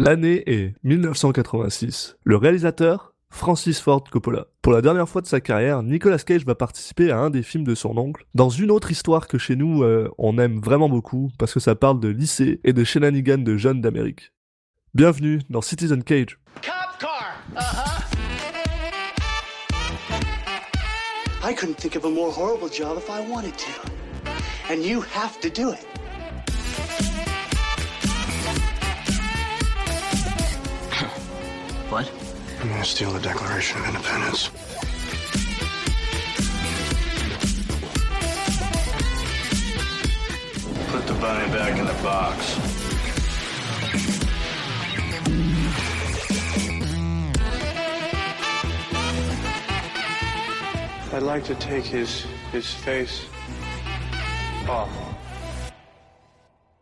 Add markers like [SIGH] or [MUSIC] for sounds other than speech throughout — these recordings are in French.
L'année est 1986. Le réalisateur, Francis Ford Coppola. Pour la dernière fois de sa carrière, Nicolas Cage va participer à un des films de son oncle, dans une autre histoire que chez nous euh, on aime vraiment beaucoup, parce que ça parle de lycée et de shenanigans de jeunes d'Amérique. Bienvenue dans Citizen Cage. Cop car. Uh-huh. I couldn't think of a more horrible job if I wanted to. And you have to do it. I'm gonna steal the Declaration of Independence. Put the bunny back in the box. I'd like to take his his face off.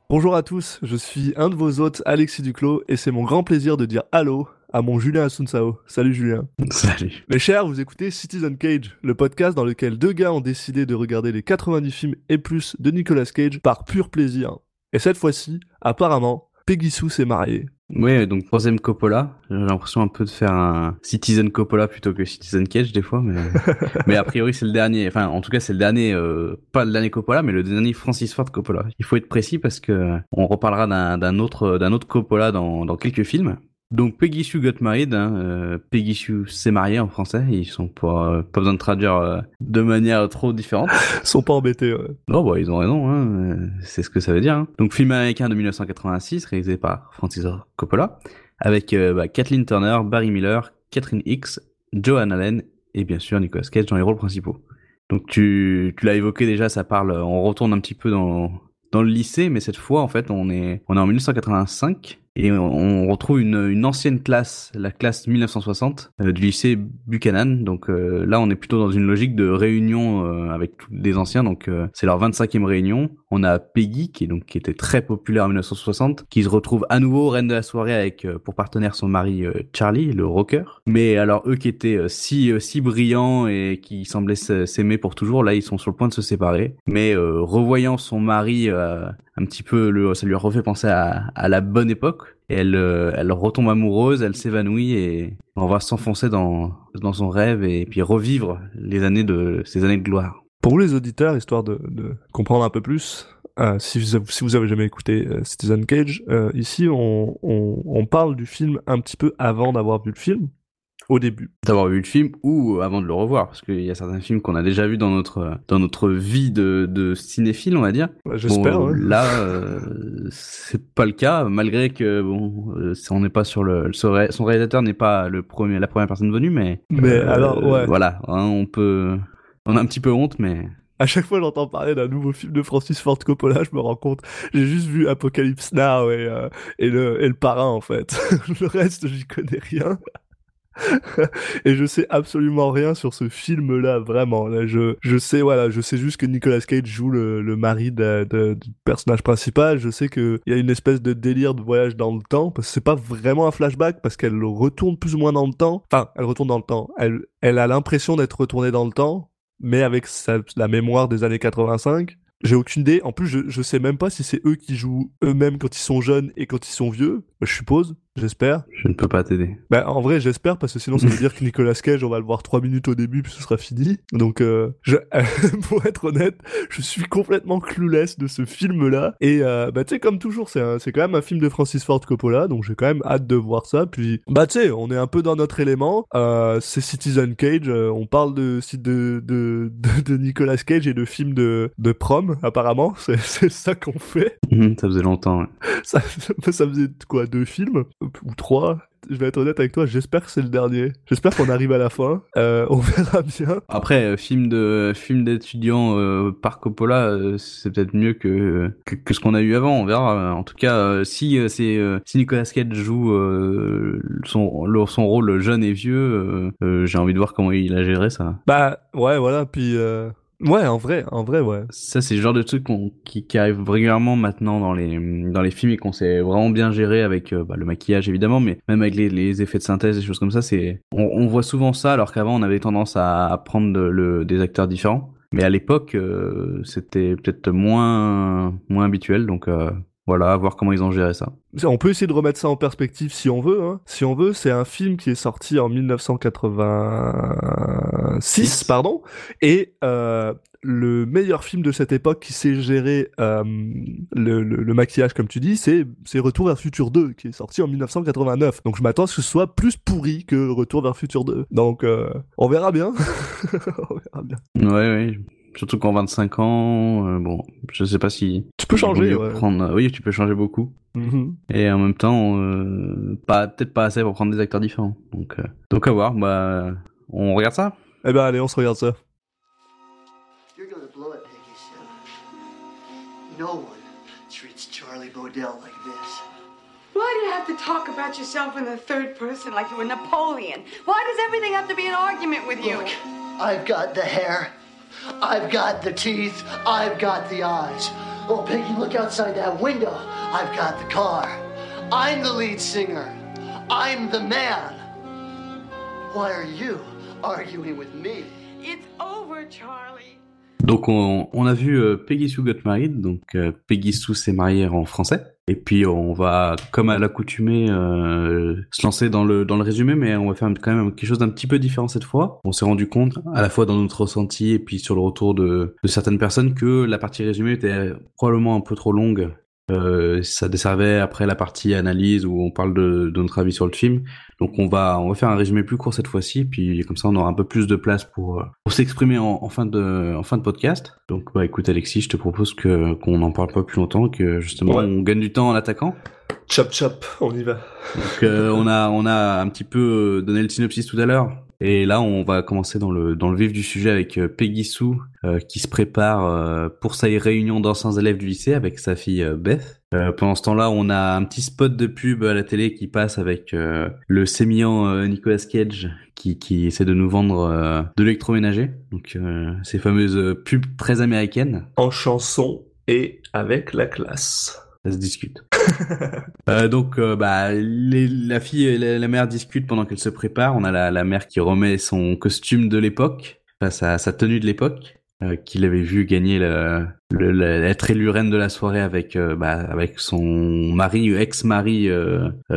Bonjour à tous, je suis un de vos hôtes, Alexis Duclos, et c'est mon grand plaisir de dire allô à mon Julien Asunsao. Salut Julien. [LAUGHS] Salut. Mes chers, vous écoutez Citizen Cage, le podcast dans lequel deux gars ont décidé de regarder les 90 films et plus de Nicolas Cage par pur plaisir. Et cette fois-ci, apparemment, Peggy Sue s'est mariée. Oui, donc troisième Coppola. J'ai l'impression un peu de faire un Citizen Coppola plutôt que Citizen Cage des fois, mais [LAUGHS] mais a priori c'est le dernier. Enfin, en tout cas c'est le dernier, euh, pas le dernier Coppola, mais le dernier Francis Ford Coppola. Il faut être précis parce que on reparlera d'un d'un autre d'un autre Coppola dans dans quelques films. Donc Peggy Sue got married, hein, euh, Peggy Sue s'est mariée en français, ils sont pas euh, pas besoin de traduire euh, de manière trop différente. Ils sont pas embêtés, ouais. Non, bah, ils ont raison, hein, euh, c'est ce que ça veut dire. hein. Donc, film américain de 1986, réalisé par Francis Coppola, avec euh, bah, Kathleen Turner, Barry Miller, Catherine Hicks, Joan Allen et bien sûr Nicolas Cage dans les rôles principaux. Donc, tu, tu l'as évoqué déjà, ça parle, on retourne un petit peu dans, dans le lycée, mais cette fois, en fait, on est, on est en 1985 et on, retrouve une, une ancienne classe, la classe 1960 euh, du lycée Buchanan. Donc euh, là, on est plutôt dans une logique de réunion euh, avec tous les anciens. Donc euh, c'est leur 25e réunion. On a Peggy qui donc qui était très populaire en 1960, qui se retrouve à nouveau reine de la soirée avec euh, pour partenaire son mari euh, Charlie, le rocker. Mais alors eux qui étaient si si brillants et qui semblaient s'aimer pour toujours, là ils sont sur le point de se séparer. Mais revoyant son mari un petit peu, le, ça lui a refait penser à, à la bonne époque. Elle, euh, elle retombe amoureuse, elle s'évanouit et on va s'enfoncer dans, dans son rêve et puis revivre les années de, ces années de gloire. Pour vous les auditeurs, histoire de, comprendre un peu plus, euh, si, vous si vous avez jamais écouté euh, Citizen Cage, ici on, on parle du film un petit peu avant d'avoir vu le film, au début. D'avoir vu le film ou avant de le revoir, parce qu'il y a certains films qu'on a déjà vus dans notre, dans notre vie de, de cinéphile, on va dire. Ouais, J'espère. Bon, ouais. Là, euh, c'est pas le cas, malgré que bon, euh, on n'est pas sur le, son ré- son réalisateur n'est pas le premier, la première personne venue, mais. Mais alors, ouais. Voilà, hein, on peut, on a un petit peu honte, mais. À chaque fois que j'entends parler d'un nouveau film de Francis Ford Coppola, je me rends compte, j'ai juste vu Apocalypse Now et, euh, et, le, et le parrain en fait. [LAUGHS] le reste, j'y connais rien. [LAUGHS] et je sais absolument rien sur ce vraiment. Là, je, je sais, voilà, je sais juste que Nicolas Cage joue le, le mari de- du personnage principal. Je sais qu'il y a une espèce de délire de voyage dans le temps, parce que c'est pas vraiment un flashback, parce qu'elle retourne plus ou moins dans le temps. Enfin, elle retourne dans le temps. Elle, elle a l'impression d'être retournée dans le temps, mais avec la mémoire des années 85. J'ai aucune idée. En plus, je, je sais même pas si c'est eux qui jouent eux-mêmes quand ils sont jeunes et quand ils sont vieux. Je suppose, j'espère. Je ne peux pas t'aider. Bah, en vrai, j'espère parce que sinon, ça veut dire que Nicolas Cage, on va le voir trois minutes au début puis ce sera fini. Donc, euh, je, [LAUGHS] pour être honnête, je suis complètement clueless de ce film-là. Et euh, bah, tu sais, comme toujours, c'est c'est quand même un film de Francis Ford Coppola, donc j'ai quand même hâte de voir ça. Puis, bah, tu sais, on est un peu dans notre élément. Euh, c'est Citizen Cage. euh, on parle de, de, de, de, de Nicolas Cage et de films de, de prom, apparemment. [LAUGHS] C'est c'est ça qu'on fait. Mhm, Ça faisait longtemps. ouais. Ça, ça faisait quoi, deux films ou trois Je vais être honnête avec toi, j'espère que c'est le dernier. J'espère qu'on arrive à la fin. [LAUGHS] Euh, on verra bien. Après, euh, film de film d'étudiant euh, par Coppola, euh, c'est peut-être mieux que, que que ce qu'on a eu avant. On verra. En tout cas, si c'est si Nicolas Cage joue son le- son rôle jeune et vieux, j'ai envie de voir comment il a géré ça. Bah ouais, voilà. Puis ouais, en vrai, en vrai, ouais. Ça, c'est le genre de truc qu'on- qui, qui arrive régulièrement maintenant dans les dans les films et qu'on sait vraiment bien gérer avec euh, bah, le maquillage évidemment, mais même avec les, les effets de synthèse, des choses comme ça. C'est on, on voit souvent ça, alors qu'avant on avait tendance à, à prendre le, des acteurs différents. Mais à l'époque, euh, c'était peut-être moins moins habituel, donc euh, voilà, voir comment ils ont géré ça. On peut essayer de remettre ça en perspective si on veut. Hein. Si on veut, c'est un film qui est sorti en 1986, pardon, et euh, le meilleur film de cette époque qui sait gérer euh, le, le, le maquillage, comme tu dis, c'est Retour vers le futur 2, qui est sorti en 1989. Donc je m'attends à ce que ce soit plus pourri que Retour vers le futur 2. Donc euh, on verra bien. [LAUGHS] on verra bien. Ouais, ouais. Surtout qu'en 25 ans, euh, bon, je sais pas si Tu peux changer, ouais. prendre. Oui, tu peux changer beaucoup. Mhm. Et en même temps, euh, pas peut-être pas assez pour prendre des acteurs différents. Donc, euh, donc à voir. Bah, on regarde ça. Eh ben allez, on se regarde ça. You're gonna blow it, Peggy Sue. No one treats Charlie Bodell like this. Why do you have to talk about yourself in the third person like you were Napoleon? Why does everything have to be an argument with you? Look, I've got the hair. I've got the teeth. I've got the eyes. Oh, Peggy, look outside that window. I've got the car. I'm the lead singer. I'm the man. Why are you arguing with me? It's over, Charlie. Donc on, on a vu euh, Peggy Sue Got Married, donc euh, Peggy Sue s'est mariée en français. Et puis on va, comme à l'accoutumée, euh, se lancer dans le résumé, mais on va faire quand même quelque chose d'un petit peu différent cette fois. On s'est rendu compte, à la fois dans notre ressenti et puis sur le retour de, de certaines personnes, que la partie résumée était probablement un peu trop longue. Euh, ça desservait après la partie analyse où on parle de, de notre avis sur le film. Donc on va on va faire un résumé plus court cette fois-ci, puis comme ça on aura un peu plus de place pour euh, pour s'exprimer en, en fin de en fin de podcast. Donc bah écoute Alexis, je te propose que qu'on n'en parle pas plus longtemps, que justement Ouais. on gagne du temps en attaquant. Chop chop, on y va. Donc euh, on a on a un petit peu donné le synopsis tout à l'heure. Et là, on va commencer dans le dans le vif du sujet avec euh, Peggy Sue euh, qui se prépare euh, pour sa réunion d'anciens élèves du lycée avec sa fille euh, Beth. Pendant ce temps-là, on a un petit spot de pub à la télé qui passe avec le sémillant Nicolas Cage qui qui essaie de nous vendre de l'électroménager. Donc ces fameuses pubs très américaines. En chanson et avec la classe. Ça se discute. [LAUGHS] Euh, donc, euh, bah, la fille et la, mère discutent pendant qu'elle se prépare. On a la, mère qui remet son costume de l'époque, enfin sa, sa tenue de l'époque, euh, qu'il avait vu gagner le, le- le- reine de la soirée avec, bah, avec son mari, ex-mari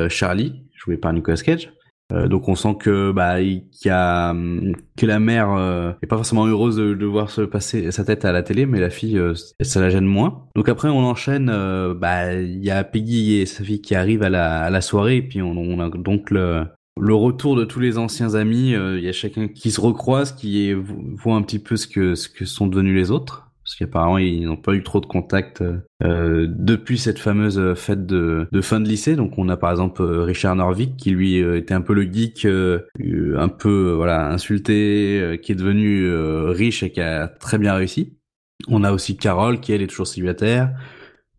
Charlie, joué par Nicolas Cage. Euh, donc on sent que bah il y a hum, que la mère euh, est pas forcément heureuse de, de voir se passer sa tête à la télé, mais la fille euh, ça la gêne moins. Donc après on enchaîne, euh, bah il y a Peggy et sa fille qui arrivent à la à la soirée et puis on, on a donc le le retour de tous les anciens amis. euh, Il y a chacun qui se recroise, qui est- voit un petit peu ce que ce que sont devenus les autres. Parce qu'apparemment ils n'ont pas eu trop de contact euh, depuis cette fameuse euh, fête de, de fin de lycée. Donc on a par exemple euh, Richard Norvik qui lui euh, était un peu le geek, euh, euh, un peu euh, voilà insulté, euh, qui est devenu euh, riche et qui a très bien réussi. On a aussi Carole qui elle est toujours célibataire.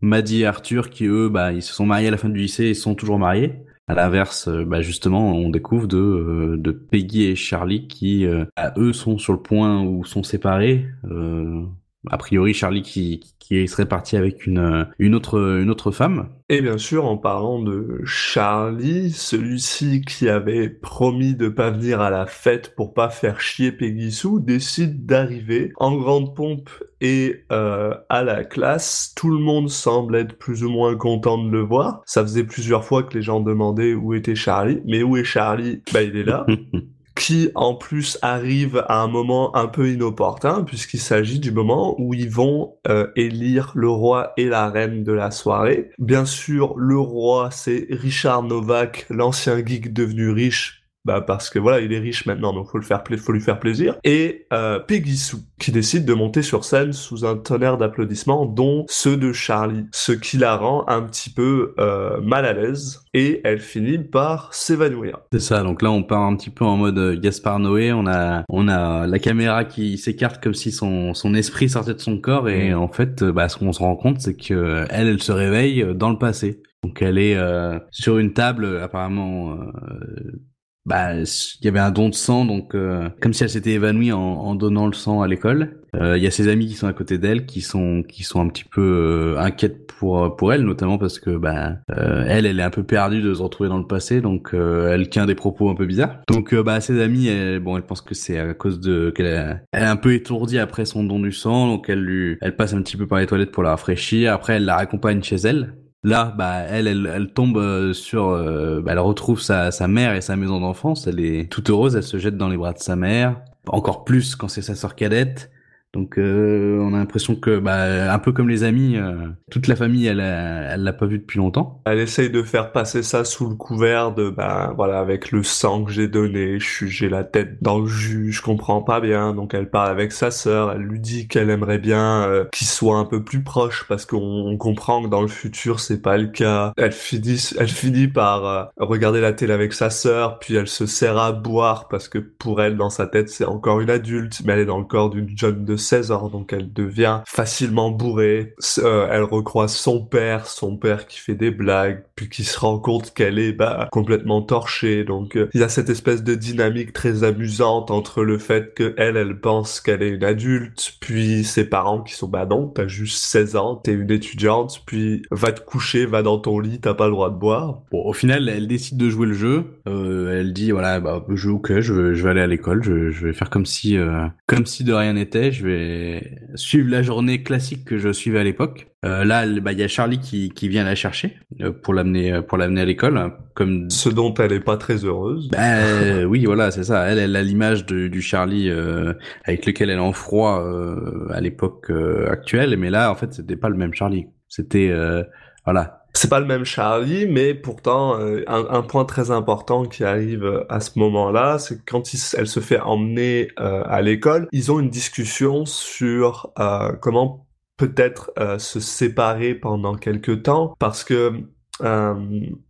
Maddie et Arthur qui eux bah ils se sont mariés à la fin du lycée et sont toujours mariés. À l'inverse, euh, bah justement, on découvre de, euh, de Peggy et Charlie qui, euh, à eux, sont sur le point où sont séparés. A priori, Charlie qui, qui serait parti avec une, une autre, une autre femme. Et bien sûr, en parlant de Charlie, celui-ci qui avait promis de pas venir à la fête pour pas faire chier Peggy Sue, décide d'arriver en grande pompe et euh, à la classe. Tout le monde semble être plus ou moins content de le voir. Ça faisait plusieurs fois que les gens demandaient où était Charlie, mais où est Charlie? Bah il est là. [LAUGHS] qui en plus arrive à un moment un peu inopportun puisqu'il s'agit du moment où ils vont euh, élire le roi et la reine de la soirée. Bien sûr, le roi c'est Richard Novak, l'ancien geek devenu riche. Bah parce que voilà, il est riche maintenant, donc faut le faire, faut lui faire plaisir. Et euh, Peggy Sue, qui décide de monter sur scène sous un tonnerre d'applaudissements, dont ceux de Charlie, ce qui la rend un petit peu euh, mal à l'aise. Et elle finit par s'évanouir. C'est ça. Donc là, on part un petit peu en mode euh, Gaspard Noé. On a, on a la caméra qui s'écarte comme si son, son esprit sortait de son corps. Et en fait, euh, bah, ce qu'on se rend compte, c'est que euh, elle, elle se réveille dans le passé. Donc elle est euh, sur une table, apparemment. euh, bah, il y avait un don de sang, donc euh, comme si elle s'était évanouie en, en donnant le sang à l'école. Euh, Il y a ses amis qui sont à côté d'elle, qui sont qui sont un petit peu euh, inquiètes pour pour elle, notamment parce que bah euh, elle, elle est un peu perdue de se retrouver dans le passé, donc euh, elle tient des propos un peu bizarres. Donc euh, bah ses amis, elle, bon, elle pense que c'est à cause de qu'elle elle est un peu étourdie après son don du sang, donc elle lui elle passe un petit peu par les toilettes pour la rafraîchir. Après, elle la raccompagne chez elle. Là, bah, elle, elle, elle tombe euh, sur, euh, bah, elle retrouve sa, sa mère et sa maison d'enfance. Elle est toute heureuse. Elle se jette dans les bras de sa mère. Encore plus quand c'est sa sœur cadette. Donc euh, on a l'impression que, bah, un peu comme les amis, euh, toute la famille, elle, elle l'a pas vu depuis longtemps. Elle essaye de faire passer ça sous le couvert de, ben voilà, avec le sang que j'ai donné, j'ai la tête dans le jus, je comprends pas bien. Donc elle parle avec sa sœur, elle lui dit qu'elle aimerait bien euh, qu'ils soient un peu plus proches parce qu'on on comprend que dans le futur c'est pas le cas. Elle finit, elle finit par euh, regarder la télé avec sa sœur, puis elle se sert à boire parce que pour elle dans sa tête c'est encore une adulte, mais elle est dans le corps d'une jeune de 16 ans, donc elle devient facilement bourrée. Euh, elle recroise son père, son père qui fait des blagues, puis qui se rend compte qu'elle est bah, complètement torchée. Donc euh, il y a cette espèce de dynamique très amusante entre le fait que elle, elle pense qu'elle est une adulte, puis ses parents qui sont bah non, t'as juste 16 ans, t'es une étudiante, puis va te coucher, va dans ton lit, t'as pas le droit de boire. Bon, au final, elle décide de jouer le jeu. Euh, elle dit voilà, bah, je ok, je je vais aller à l'école, je, vais faire comme si, comme si de rien n'était. Je suivre la journée classique que je suivais à l'époque. Euh, là, bah, il y a Charlie qui, qui vient la chercher euh, pour l'amener, euh, pour l'amener à l'école, hein, comme. Ce dont elle est pas très heureuse. Bah, oui, voilà, c'est ça. Elle, elle a l'image de- du Charlie euh, avec lequel elle est en froid euh, à l'époque euh, actuelle, mais là, en fait, c'était pas le même Charlie. C'était, euh, voilà, C'est pas le même Charlie, mais pourtant euh, un, point très important qui arrive euh, à ce moment-là, c'est quand elle se fait emmener euh, à l'école, ils ont une discussion sur comment peut-être se séparer pendant quelques temps, parce que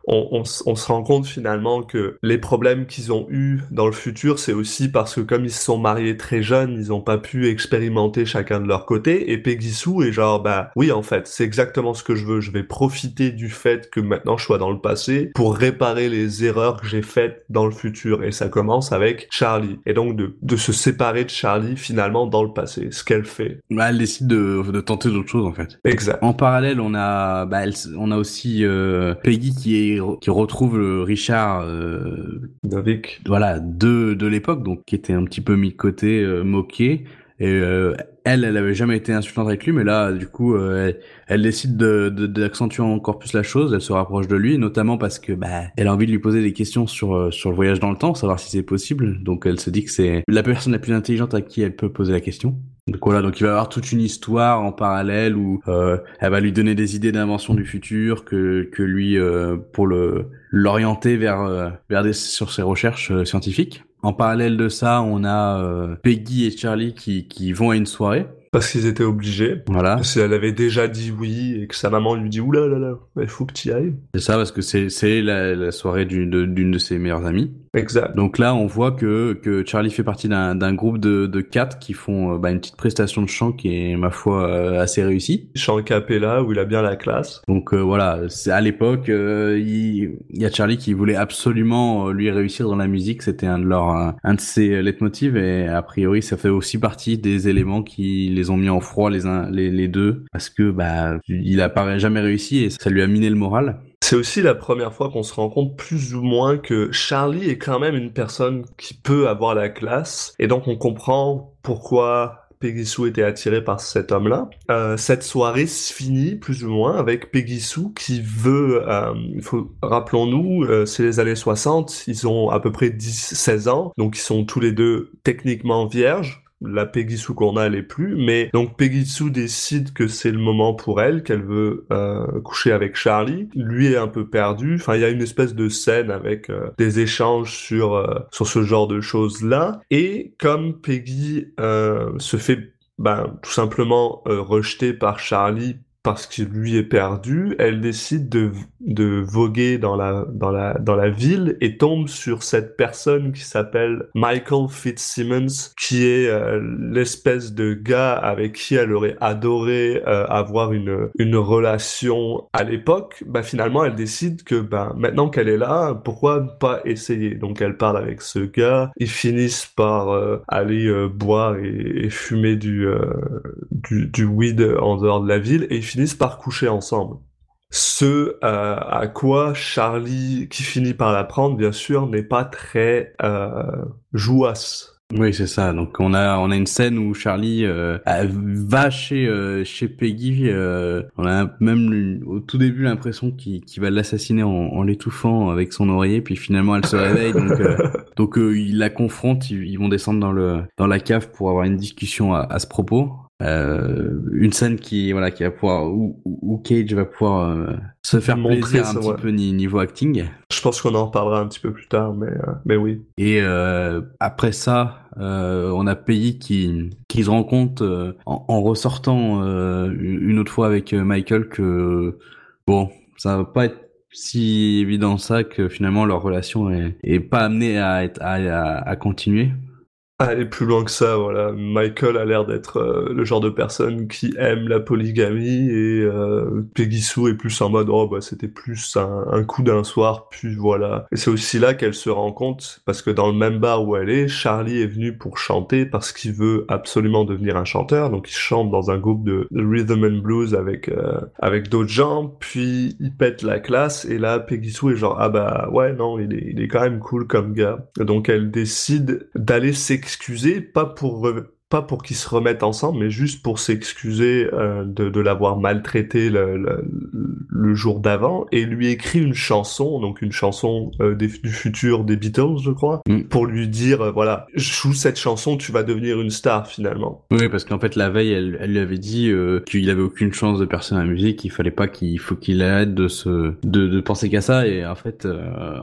on, on on se rend compte finalement que les problèmes qu'ils ont eus dans le futur, c'est aussi parce que comme ils se sont mariés très jeunes, ils ont pas pu expérimenter chacun de leur côté. Et Peggy Sue est genre, bah oui, en fait, c'est exactement ce que je veux. Je vais profiter du fait que maintenant je sois dans le passé pour réparer les erreurs que j'ai faites dans le futur. Et ça commence avec Charlie. Et donc de, de se séparer de Charlie finalement dans le passé, ce qu'elle fait. Bah, elle décide de, de tenter d'autres choses en fait. Exact. En parallèle, on a, bah, elle- on a aussi euh, Peggy qui, est, qui retrouve le Richard, euh, Novik. voilà, de, de l'époque, donc qui était un petit peu mis de côté, euh, moqué. Et euh, elle, elle avait jamais été insultante avec lui, mais là, du coup, euh, elle, elle décide de de- d'accentuer encore plus la chose. Elle se rapproche de lui, notamment parce que bah, elle a envie de lui poser des questions sur euh, sur le voyage dans le temps, savoir si c'est possible. Donc, elle se dit que c'est la personne la plus intelligente à qui elle peut poser la question. Donc voilà, donc il va avoir toute une histoire en parallèle où euh, elle va lui donner des idées d'invention du futur que que lui euh, pour le l'orienter vers euh, vers des sur ses recherches euh, scientifiques. En parallèle de ça, on a Peggy et Charlie qui qui vont à une soirée. Parce qu'ils étaient obligés. Voilà, Si elle avait déjà dit oui et que sa maman lui dit oulala, là là, il faut que tu y ailles. c'est ça parce que c'est la, la soirée d'une de, de ses meilleures amies. Exact. Donc là, on voit que que Charlie fait partie d'un groupe de de quatre qui font euh, bah, une petite prestation de chant qui est ma foi euh, assez réussie. Chant capella où il a bien la classe. Donc euh, voilà, à l'époque, euh, il, il y a Charlie qui voulait absolument lui réussir dans la musique. C'était un de leurs, un, un de ses leitmotivs et a priori, ça fait aussi partie des éléments qui les ont mis en froid les uns, les, les deux, parce que bah il a pas jamais réussi et ça lui a miné le moral. C'est aussi la première fois qu'on se rend compte plus ou moins que Charlie est quand même une personne qui peut avoir la classe, et donc on comprend pourquoi Peggy Sue était attirée par cet homme-là. Euh, cette soirée se finit plus ou moins avec Peggy Sue qui veut, euh, rappelons-nous, euh, c'est les années 60, ils ont à peu près 10-16 ans, donc ils sont tous les deux techniquement vierges. La Peggy Sue qu'on a, elle est plus, mais donc Peggy Sue décide que c'est le moment pour elle, qu'elle veut euh, coucher avec Charlie. Lui est un peu perdu. Enfin, il y a une espèce de scène avec euh, des échanges sur euh, sur ce genre de choses là. Et comme Peggy euh, se fait ben, tout simplement euh, rejeter par Charlie parce que lui est perdu, elle décide de, de voguer dans la, dans, la, dans la ville et tombe sur cette personne qui s'appelle Michael Fitzsimmons, qui est euh, l'espèce de gars avec qui elle aurait adoré euh, avoir une, une relation à l'époque. Bah, finalement, elle décide que bah, maintenant qu'elle est là, pourquoi pas essayer? Donc elle parle avec ce gars, ils finissent par euh, aller boire et, fumer du, du, weed en dehors de la ville et finissent par coucher ensemble. Ce euh, à quoi Charlie, qui finit par l'apprendre, bien sûr, n'est pas très euh, jouasse. Oui, c'est ça. Donc on a on a une scène où Charlie euh, va chez euh, chez Peggy. euh, on a même au tout début l'impression qu'il va l'assassiner en, en l'étouffant avec son oreiller, puis finalement elle se réveille. donc [LAUGHS] donc il la confronte. Ils, ils vont descendre dans le dans la cave pour avoir une discussion à, à ce propos. Euh, une scène qui voilà qui va pouvoir où, où Cage va pouvoir euh, se faire Montrer plaisir un petit peu ni- niveau acting. Je pense qu'on en reparlera un petit peu plus tard, mais, euh, mais oui. Et euh, après ça, euh, on a Peggy qui qui se rend compte euh, en, en ressortant euh, une autre fois avec Michael que bon, ça va pas être si évident ça que finalement leur relation est, est pas amenée à être à, à, à continuer. Aller plus loin que ça, voilà. Michael a l'air d'être euh, le genre de personne qui aime la polygamie et euh, Peggy Sue est plus en mode oh bah c'était plus un, un coup d'un soir puis voilà. Et c'est aussi là qu'elle se rend compte parce que dans le même bar où elle est, Charlie est venu pour chanter parce qu'il veut absolument devenir un chanteur. Donc il chante dans un groupe de, rhythm and blues avec euh, avec d'autres gens. Puis il pète la classe et là Peggy Sue est genre ah bah ouais non il est il est quand même cool comme gars. Donc elle décide d'aller s'excuser, pas pour pas pour qu'ils se remettent ensemble, mais juste pour s'excuser euh, de, de l'avoir maltraité le, le, le jour d'avant, et lui écrit une chanson, donc une chanson euh, des- du futur des Beatles, je crois, Mm. pour lui dire, euh, voilà, joue cette chanson, tu vas devenir une star finalement. Oui, parce qu'en fait la veille, elle, elle lui avait dit euh, qu'il avait aucune chance de percer dans la musique, qu'il fallait pas qu'il faut qu'il arrête de se de, de penser qu'à ça, et en fait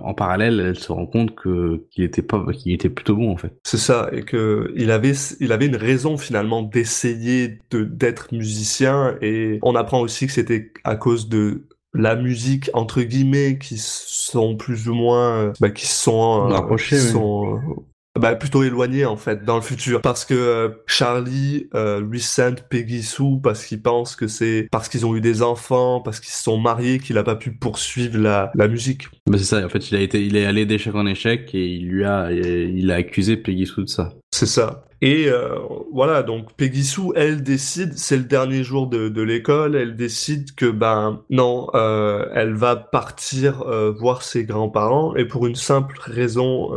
en parallèle, elle se rend compte que qu'il était pas qu'il était plutôt bon en fait. C'est ça, et que il avait, il avait une raison finalement d'essayer de d'être musicien, et on apprend aussi que c'était à cause de la musique entre guillemets qui sont plus ou moins, euh, bah, qui sont, euh, Rapprochés, oui. sont euh, bah, plutôt éloignés en fait dans le futur, parce que euh, Charlie euh, lui Peggy Sue parce qu'il pense que c'est parce qu'ils ont eu des enfants, parce qu'ils se sont mariés qu'il a pas pu poursuivre la la musique. Bah c'est ça. En fait, il a été, il est allé d'échec en échec et il lui a, il a accusé Peggy Sue de ça. C'est ça. Et euh, voilà, donc Peggy Sue, elle décide, c'est le dernier jour de, l'école, elle décide que ben non, euh, elle va partir euh, voir ses grands-parents et pour une simple raison,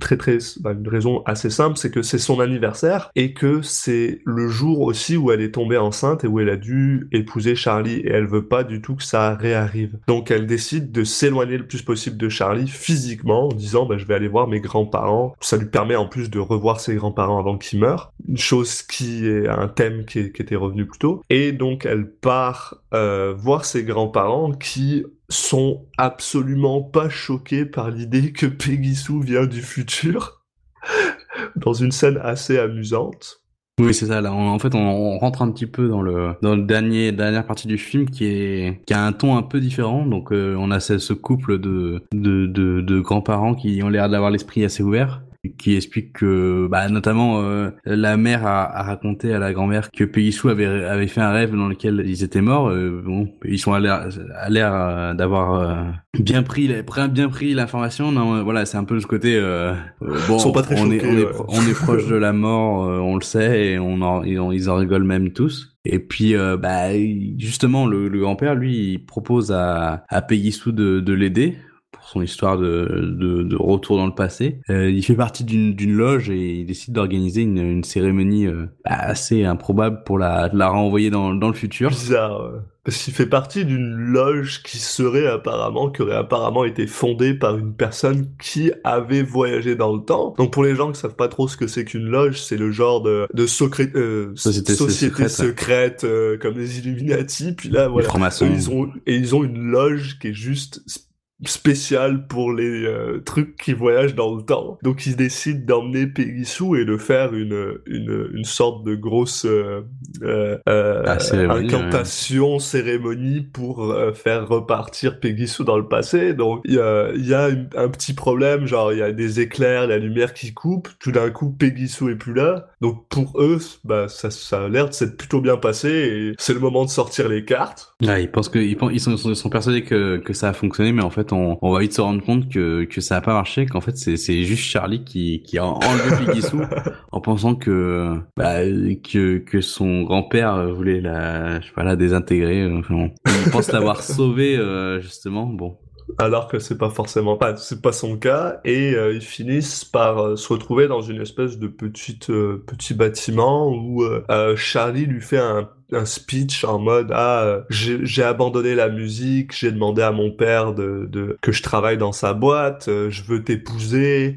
très très, ben, une raison assez simple, c'est que c'est son anniversaire et que c'est le jour aussi où elle est tombée enceinte et où elle a dû épouser Charlie et elle veut pas du tout que ça réarrive. Donc elle décide de s'éloigner le plus possible de Charlie physiquement en disant bah, je vais aller voir mes grands-parents. Ça lui permet en plus de revoir ses grands-parents avant qu'ils meurent, une chose qui est un thème qui, était revenu plus tôt. Et donc elle part euh, voir ses grands-parents qui sont absolument pas choqués par l'idée que Peggy Sue vient du futur [LAUGHS] dans une scène assez amusante. Oui, c'est ça. Là, en fait, on, rentre un petit peu dans le dans le dernier dernière partie du film qui est qui a un ton un peu différent. Donc, euh, on a ce, ce couple de de de, de grands-parents qui ont l'air d'avoir l'esprit assez ouvert qui explique que bah notamment euh, la mère a, a raconté à la grand-mère que Peggy Sue avait avait fait un rêve dans lequel ils étaient morts. Euh, bon ils sont à l'air à l'air euh, d'avoir euh, bien pris bien pris l'information. Non euh, voilà c'est un peu ce côté euh, bon Ils sont pas très on est on est ouais. on est proche de la mort euh, on le sait et on en ils en, ils en rigolent même tous. Et puis euh, bah justement le, le grand-père lui il propose à à Peggy Sue de, de l'aider pour son histoire de, de, de retour dans le passé. Euh, il fait partie d'une d'une loge et il décide d'organiser une, une cérémonie euh, bah, assez improbable pour la, la renvoyer dans, dans le futur. Bizarre. ouais. Parce qu'il fait partie d'une loge qui serait apparemment, qui aurait apparemment été fondée par une personne qui avait voyagé dans le temps. Donc pour les gens qui savent pas trop ce que c'est qu'une loge, c'est le genre de, de socré- euh, Société société secrète, euh, comme les Illuminati. Puis là, voilà. francs-maçons. Eux, ils ont, et ils ont une loge qui est juste s- spéciale pour les euh, trucs qui voyagent dans le temps. Donc ils décident d'emmener Peggy Sue et de faire une, une, une sorte de grosse euh, euh, euh, Ah, cérémonie, incantation, cérémonie pour euh, faire repartir Peggy Sue dans le passé. Donc il y a, y a une- un petit problème, genre il y a des éclairs, la lumière qui coupe, tout d'un coup Peggy Sue est plus là. Donc pour eux, bah ça, ça a l'air de s'être plutôt bien passé et c'est le moment de sortir les cartes. Ouais, ils pensent que ils, pensent- ils sont, ils sont persuadés que, que ça a fonctionné, mais en fait, on, on va vite se rendre compte que, que ça a pas marché, qu'en fait, c'est, c'est juste Charlie qui, qui a enlevé [LAUGHS] Sue en pensant que, bah, que, que son grand-père voulait la, je sais pas, la désintégrer. Enfin, il pense l'avoir [LAUGHS] sauvée, euh, justement. Bon. alors que c'est pas forcément pas c'est pas son cas et euh, ils finissent par euh, se retrouver dans une espèce de petite euh, petit bâtiment où euh, euh, Charlie lui fait un un speech en mode ah euh, j'ai abandonné la musique j'ai demandé à mon père de, que je travaille dans sa boîte euh, je veux t'épouser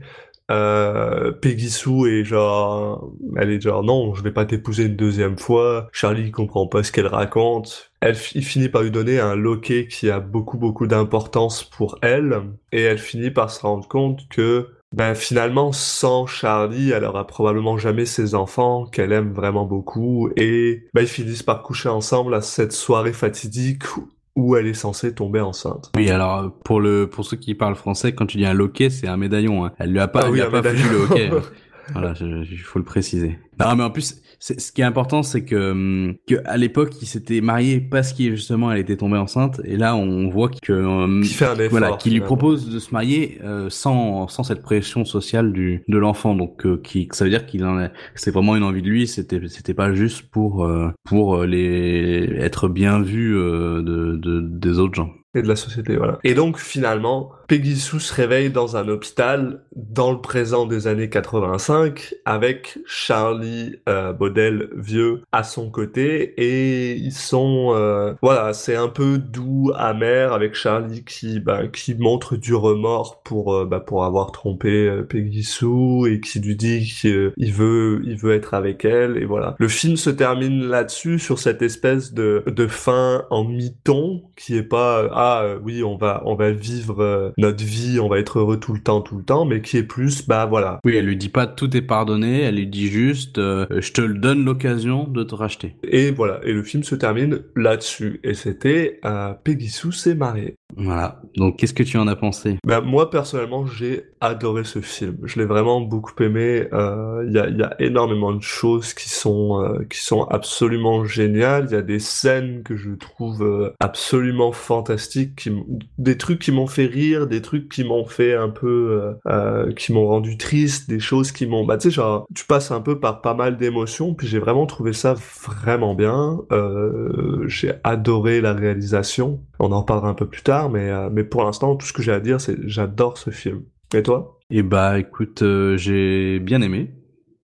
euh, Peggy Sue est genre, elle est genre non, je vais pas t'épouser une deuxième fois. Charlie comprend pas ce qu'elle raconte. Elle finit par lui donner un loquet qui a beaucoup beaucoup d'importance pour elle, et elle finit par se rendre compte que ben finalement sans Charlie, elle aura probablement jamais ses enfants qu'elle aime vraiment beaucoup, et ben ils finissent par coucher ensemble à cette soirée fatidique où elle est censée tomber enceinte. Oui, alors pour le pour ceux qui parlent français, quand tu dis un loquet, c'est un médaillon. Hein. Elle lui a pas, Ah oui, lui a pas foutu le hockey. hein. [LAUGHS] Voilà, il faut le préciser. Non, mais en plus, ce qui est important, c'est que, hum, que à l'époque, il s'était marié parce qu'il justement, elle était tombée enceinte, et là, on voit que hum, Qui fait un effort. voilà, qui lui propose de se marier euh, sans sans cette pression sociale du de l'enfant. Donc, euh, qui ça veut dire qu'il en c'est vraiment une envie de lui. C'était c'était pas juste pour euh, pour les être bien vu euh, de, de des autres gens. et de la société, voilà. Et donc finalement, Peggy Sue se réveille dans un hôpital dans le présent des années 85 avec Charlie euh, Baudel vieux à son côté et ils sont euh, voilà, c'est un peu doux, amer avec Charlie qui bah, qui montre du remords pour euh, bah, pour avoir trompé euh, Peggy Sue et qui lui dit qu'il veut il veut être avec elle et voilà. Le film se termine là-dessus sur cette espèce de de fin en mi-ton qui est pas euh, ah euh, oui on va on va vivre euh, notre vie on va être heureux tout le temps tout le temps mais qui est plus bah voilà Oui, elle lui dit pas tout est pardonné, elle lui dit juste euh, je te le donne l'occasion de te racheter. et voilà et le film se termine là-dessus et c'était euh, Peggy Sue s'est mariée Voilà. Donc qu'est-ce que tu en as pensé? Ben, moi personnellement j'ai adoré ce film. Je l'ai vraiment beaucoup aimé. Euh, Il y, a, y a énormément de choses qui sont euh, qui sont absolument géniales. Il y a des scènes que je trouve euh, absolument fantastiques, qui des trucs qui m'ont fait rire, des trucs qui m'ont fait un peu euh, euh, qui m'ont rendu triste, des choses qui m'ont bah tu sais genre tu passes un peu par pas mal d'émotions. Puis j'ai vraiment trouvé ça vraiment bien. Euh, j'ai adoré la réalisation. On en reparlera un peu plus tard, mais mais pour l'instant tout ce que j'ai à dire c'est j'adore ce film. Et toi? Eh bah écoute, j'ai bien aimé.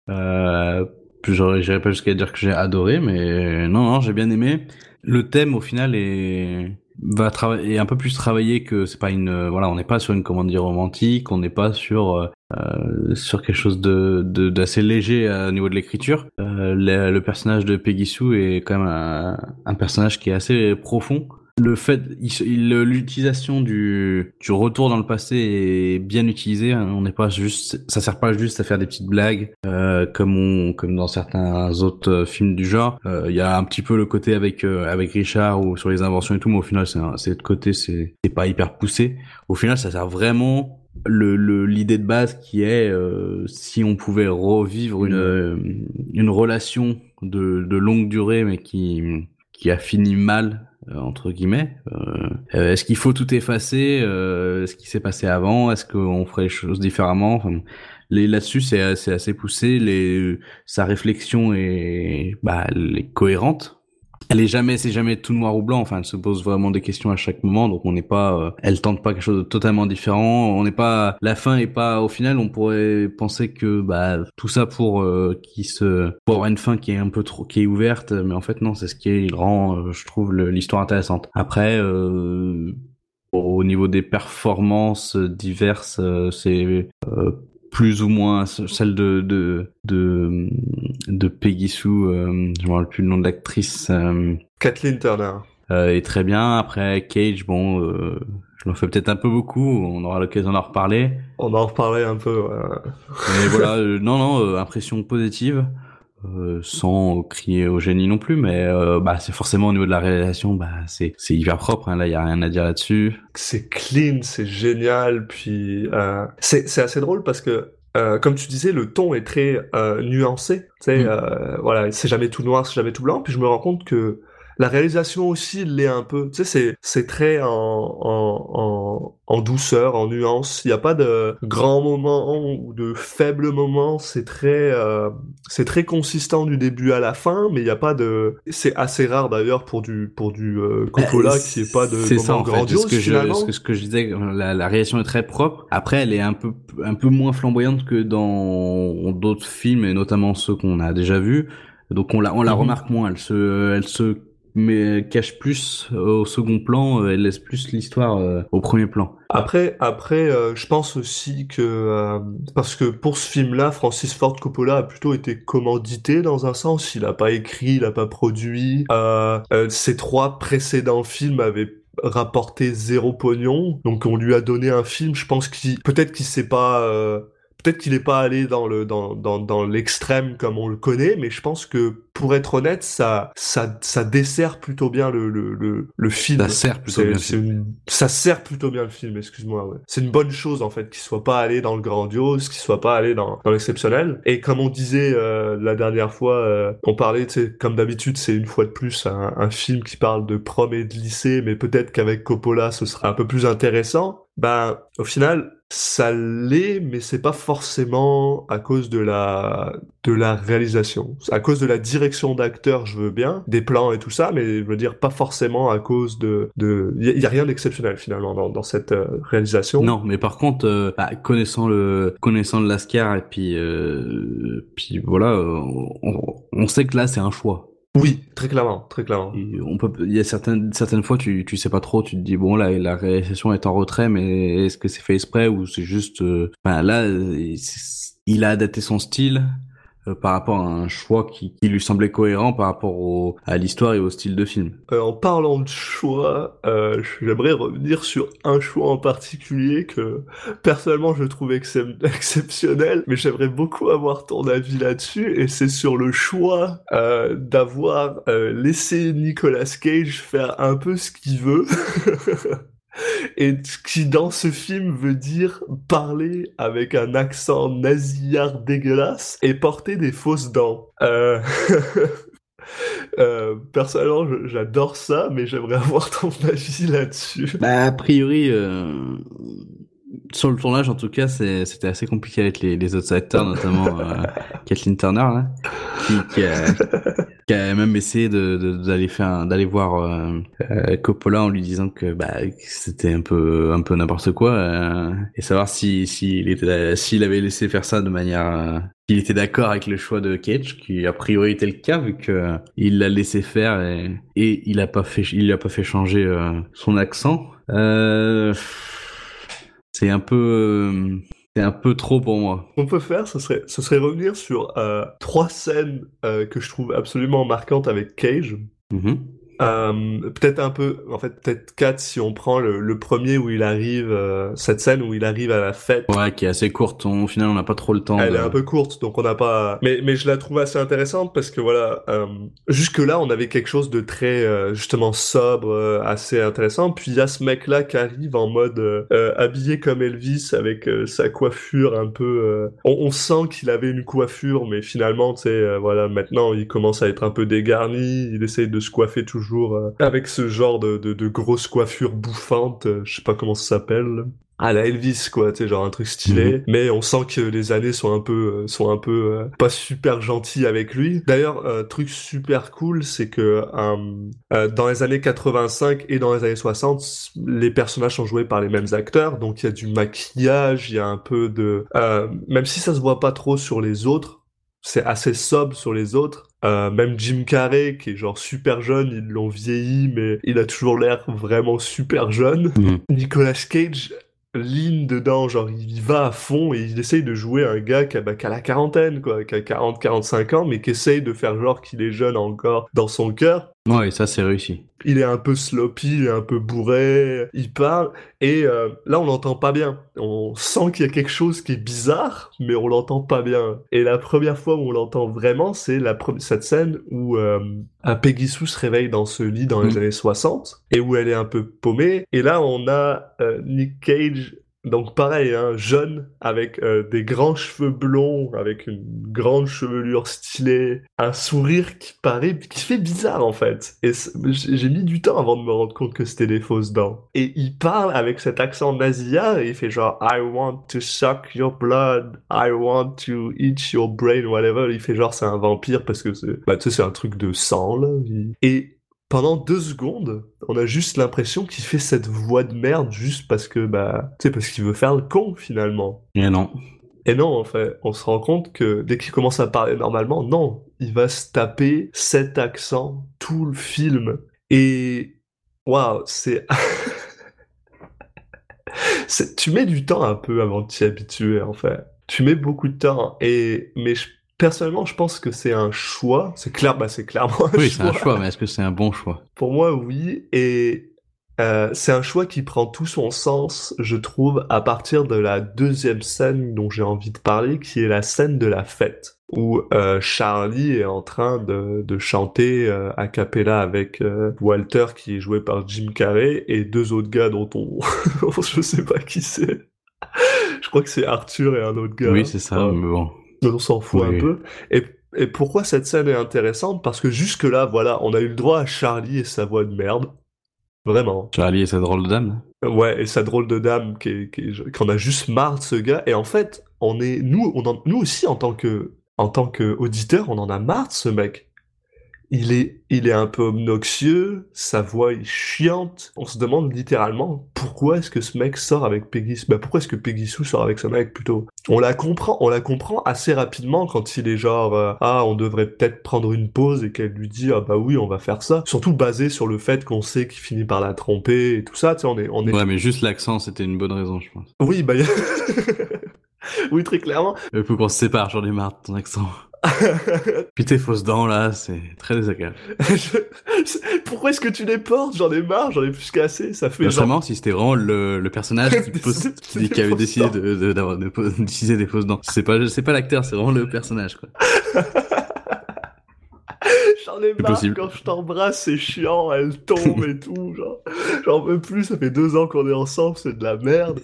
Euh, j'irais pas jusqu'à dire que j'ai adoré, mais non, non, j'ai bien aimé. Le thème au final est va travailler un peu plus travaillé que c'est pas une euh, voilà on n'est pas sur une comédie romantique on n'est pas sur euh, euh, sur quelque chose de de- d'assez léger euh, au niveau de l'écriture. Euh, le, le personnage de Peggy Sue est quand même un, un personnage qui est assez profond le fait l'utilisation du du retour dans le passé est bien utilisée hein. on n'est pas juste ça sert pas juste à faire des petites blagues euh, comme on comme dans certains autres euh, films du genre. Euh, il y a un petit peu le côté avec euh, avec Richard ou sur les inventions et tout mais au final c'est de côté c'est c'est pas hyper poussé. Au final ça sert vraiment le le- l'idée de base qui est si on pouvait revivre une euh, une relation de de longue durée mais qui qui a fini mal entre guillemets. Euh, euh, est-ce qu'il faut tout effacer euh, Ce qui s'est passé avant Est-ce qu'on ferait les choses différemment enfin, là-dessus, c'est c'est assez poussé. Les sa réflexion est bah elle est cohérente. Elle est jamais, c'est jamais tout noir ou blanc. Enfin, elle se pose vraiment des questions à chaque moment. Donc, on n'est pas, euh, elle tente pas quelque chose de totalement différent. On n'est pas, la fin est pas, au final, on pourrait penser que, bah, tout ça pour euh, qui se, pour avoir une fin qui est un peu trop, qui est ouverte. Mais en fait, non, c'est ce qui rend, euh, je trouve, l'histoire intéressante. Après, au niveau des performances diverses, c'est plus ou moins celle de de de, de Peggy Sue, euh, je me rappelle plus le nom de l'actrice, euh, Kathleen Turner. euh, est très bien. Après Cage, bon, euh, je m'en fais peut-être un peu beaucoup. On aura l'occasion d'en reparler. On en reparlait un peu. ouais. Mais voilà, [LAUGHS] euh, non, non, euh, impression positive. Euh, sans crier au génie non plus, mais euh, bah c'est forcément au niveau de la réalisation, bah c'est c'est hyper propre. Hein, là, il y a rien à dire là-dessus. c'est clean, c'est génial, puis euh, c'est c'est assez drôle parce que euh, comme tu disais, le ton est très euh, nuancé. Tu sais, Mm. euh, voilà, c'est jamais tout noir, c'est jamais tout blanc. Puis je me rends compte que La réalisation aussi l'est un peu. Tu sais, c'est c'est très en en en, en douceur, en nuance. Il n'y a pas de grands moments ou de faibles moments. C'est très euh, c'est très consistant du début à la fin, mais il n'y a pas de. C'est assez rare d'ailleurs pour du pour du euh, Coppola Bah, qui est pas de c'est ça en fait ce que je ce que, ce que je disais la, la réalisation est très propre après elle est un peu un peu moins flamboyante que dans d'autres films et notamment ceux qu'on a déjà vus donc on la on la Mhm. remarque moins elle se elle se mais cache plus au second plan euh, elle laisse plus l'histoire euh, au premier plan Après, après, euh, je pense aussi que euh, parce que pour ce film-là, Francis Ford Coppola a plutôt été commandité dans un sens. Il a pas écrit, il a pas produit. Euh, euh, ses trois précédents films avaient rapporté zéro pognon, donc on lui a donné un film. Je pense qu'il peut-être qu'il s'est pas euh, Peut-être qu'il n'est pas allé dans le dans, dans, dans l'extrême comme on le connaît, mais je pense que pour être honnête, ça ça ça dessert plutôt bien le le le, le film. ça sert plutôt bien c'est une- Ça sert plutôt bien le film, excuse-moi. Ouais. C'est une bonne chose en fait qu'il soit pas allé dans le grandiose, qu'il soit pas allé dans, dans l'exceptionnel. Et comme on disait euh, la dernière fois, euh, on parlait, comme d'habitude, c'est une fois de plus un, un film qui parle de prom et de lycée, mais peut-être qu'avec Coppola, ce sera un peu plus intéressant. Ben, au final, ça l'est, mais c'est pas forcément à cause de la de la réalisation. À cause de la direction d'acteur, je veux bien, des plans et tout ça, mais je veux dire pas forcément à cause de de. Il y a rien d'exceptionnel finalement dans, dans cette euh, réalisation. non mais par contre euh, bah, connaissant le connaissant le Lascar et puis euh, puis voilà euh, on, on sait que là c'est un choix Oui, très clairement, très clairement. Et on peut, il y a certaines, certaines fois, tu, tu sais pas trop, tu te dis bon là, la réalisation est en retrait, mais est-ce que c'est fait exprès ou c'est juste, euh, enfin là, euh, il a adapté son style euh, par rapport à un choix qui, lui semblait cohérent par rapport à l'histoire et au style de film. Euh, en parlant de choix, euh, j'aimerais revenir sur un choix en particulier que personnellement je trouve excep- [LAUGHS] exceptionnel, mais j'aimerais beaucoup avoir ton avis là-dessus, et c'est sur le choix d'avoir laissé Nicolas Cage faire un peu ce qu'il veut. [LAUGHS] Et qui dans ce film veut dire parler avec un accent nasillard dégueulasse et porter des fausses dents. Euh... [LAUGHS] Euh, personnellement, j'adore ça, mais j'aimerais avoir ton [LAUGHS] avis là-dessus. Bah a priori, euh, sur le tournage en tout cas, c'était assez compliqué avec les, les autres acteurs, notamment euh, [LAUGHS] Kathleen Turner, là, qui, qui a, qui a même essayé de de- d'aller d'aller voir euh, euh, Coppola en lui disant que bah que c'était un peu un peu n'importe quoi euh, et savoir si s'il était s'il avait laissé faire ça de manière euh, qu'il était d'accord avec le choix de Cage qui a priori était le cas vu que euh, il l'a laissé faire et, et il a pas fait il lui a pas fait changer euh, son accent euh, c'est un peu euh, c'est un peu trop pour moi Ce qu'on peut faire, ce serait, ce serait revenir sur euh, trois scènes euh, que je trouve absolument marquantes avec Cage. Mhm. Euh, peut-être un peu, en fait, peut-être quatre si on prend le, le premier où il arrive, euh, cette scène où il arrive à la fête. ouais qui est assez courte au final on n'a pas trop le temps Elle de- est un peu courte, donc on n'a pas. Mais mais je la trouve assez intéressante parce que voilà, euh, jusque là on avait quelque chose de très euh, justement sobre, euh, assez intéressant. Puis il y a ce mec là qui arrive en mode habillé comme Elvis avec euh, sa coiffure un peu. euh, On, on sent qu'il avait une coiffure, mais finalement tu sais euh, voilà maintenant il commence à être un peu dégarni. Il essaye de se coiffer toujours euh, avec ce genre de de, de grosse coiffure bouffante. euh, je sais pas comment ça s'appelle à la Elvis quoi, tu sais genre un truc stylé, mais on sent que les années sont un peu euh, sont un peu euh, pas super gentilles avec lui. D'ailleurs, truc super cool, c'est que dans les années 85 et dans les années 60, les personnages sont joués par les mêmes acteurs, donc il y a du maquillage, il y a un peu de même si ça se voit pas trop sur les autres, c'est assez sobre sur les autres. Euh, même Jim Carrey, qui est genre super jeune, ils l'ont vieilli, mais il a toujours l'air vraiment super jeune. Mhm. Nicolas Cage ligne dedans, genre il va à fond et il essaye de jouer un gars qui a, bah, qui a la quarantaine, quoi, qui a 40-45 ans, mais qui essaye de faire genre qu'il est jeune encore dans son cœur. Ouais ça c'est réussi Il est un peu sloppy, il est un peu bourré, il parle, et euh, là on l'entend pas bien. On sent qu'il y a quelque chose qui est bizarre, mais on l'entend pas bien. Et la première fois où on l'entend vraiment, c'est la cette scène où euh, un Peggy Sue se réveille dans ce lit dans les Mm. années 60, et où elle est un peu paumée. Et là on a euh, Nick Cage donc pareil, hein, jeune, avec euh, des grands cheveux blonds, avec une grande chevelure stylée, un sourire qui paraît, qui fait bizarre en fait. Et j'ai mis du temps avant de me rendre compte que c'était des fausses dents. Et il parle avec cet accent nasillard et il fait genre I want to suck your blood, I want to eat your brain, whatever. Il fait genre c'est un vampire parce que c'est, bah tu sais c'est un truc de sang là. Et pendant deux secondes, on a juste l'impression qu'il fait cette voix de merde juste parce que, bah, tu sais, parce qu'il veut faire le con finalement. Et non. Et non, en fait, on se rend compte que dès qu'il commence à parler normalement, non, il va se taper cet accent tout le film. Et, waouh, c'est... [LAUGHS] Tu mets du temps un peu avant de t'y habituer, en fait. Tu mets beaucoup de temps. Et, mais je- personnellement, je pense que c'est un choix. C'est clair, bah, c'est clairement un Oui, c'est un choix, mais est-ce que c'est un bon choix? Pour moi, oui. Et euh, c'est un choix qui prend tout son sens, je trouve, à partir de la deuxième scène dont j'ai envie de parler, qui est la scène de la fête, où euh, Charlie est en train de, de chanter euh, a cappella avec euh, Walter, qui est joué par Jim Carrey, et deux autres gars dont on... [LAUGHS] je sais pas qui c'est. Je crois que c'est Arthur et un autre gars. Oui, c'est ça, Ouais. mais bon. On s'en fout Oui. un peu. Et, et pourquoi cette scène est intéressante? Parce que jusque-là, voilà, on a eu le droit à Charlie et sa voix de merde. Vraiment. Charlie et sa drôle de dame. Ouais, et sa drôle de dame qui qu'on a juste marre de ce gars. Et en fait, on est, nous, on en- nous aussi, en tant que, en tant que auditeur, on en a marre de ce mec. Il est, il est un peu obnoxieux, sa voix est chiante. On se demande littéralement pourquoi est-ce que ce mec sort avec Peggy, bah pourquoi est-ce que Peggy Sue sort avec ce mec plutôt? On la comprend, on la comprend assez rapidement quand il est genre euh, ah on devrait peut-être prendre une pause et qu'elle lui dit ah bah oui on va faire ça. Surtout basé sur le fait qu'on sait qu'il finit par la tromper et tout ça. Tu sais on est, on est. Ouais, mais juste l'accent, c'était une bonne raison, je pense. Oui bah. [LAUGHS] oui très clairement. Il faut qu'on se sépare, j'en ai marre de ton accent. [LAUGHS] Puis tes fausses dents, là, c'est très désagréable. Je- [LAUGHS] Pourquoi est-ce que tu les portes? J'en ai marre, j'en ai plus qu'assez. Ça fait genre. Vraiment, si c'était vraiment le, le personnage qui, [LAUGHS] pose- qui, Des qui avait décidé dents. de- de- d'utiliser des fausses dents. C'est pas, c'est pas l'acteur, c'est vraiment le personnage, quoi. J'en ai marre possible. quand je t'embrasse, c'est chiant, elle tombe et tout. Genre, j'en peux plus, ça fait deux ans qu'on est ensemble, c'est de la merde.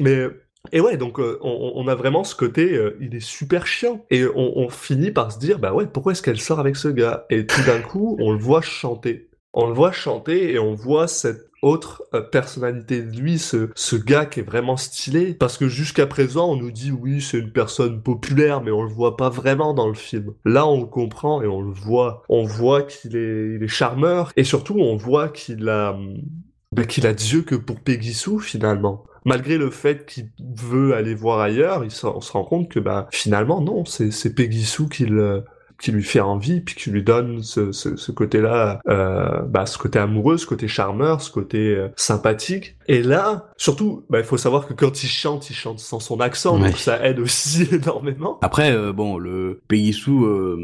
Mais et ouais, donc euh, on, on a vraiment ce côté, euh, il est super chiant. Et on, on finit par se dire, bah ouais, pourquoi est-ce qu'elle sort avec ce gars? Et tout d'un coup, on le voit chanter. On le voit chanter et on voit cette autre euh, personnalité de lui, ce, ce gars qui est vraiment stylé. Parce que jusqu'à présent, on nous dit, oui, c'est une personne populaire, mais on le voit pas vraiment dans le film. Là, on le comprend et on le voit. On voit qu'il est, il est charmeur. Et surtout, on voit qu'il a, hum, bah, qu'il a Dieu que pour Peggy Sue, finalement. Malgré le fait qu'il veut aller voir ailleurs, il se- on se rend compte que bah, finalement, non, c'est c'est Peggy Sue qui, le- qui lui fait envie, puis qui lui donne ce, ce, ce côté-là, euh, bah, ce côté amoureux, ce côté charmeur, ce côté euh, sympathique. Et là, surtout, bah, il faut savoir que quand il chante, il chante sans son accent, Ouais. donc ça aide aussi [LAUGHS] énormément. Après, euh, bon, le Peggy Sue, euh,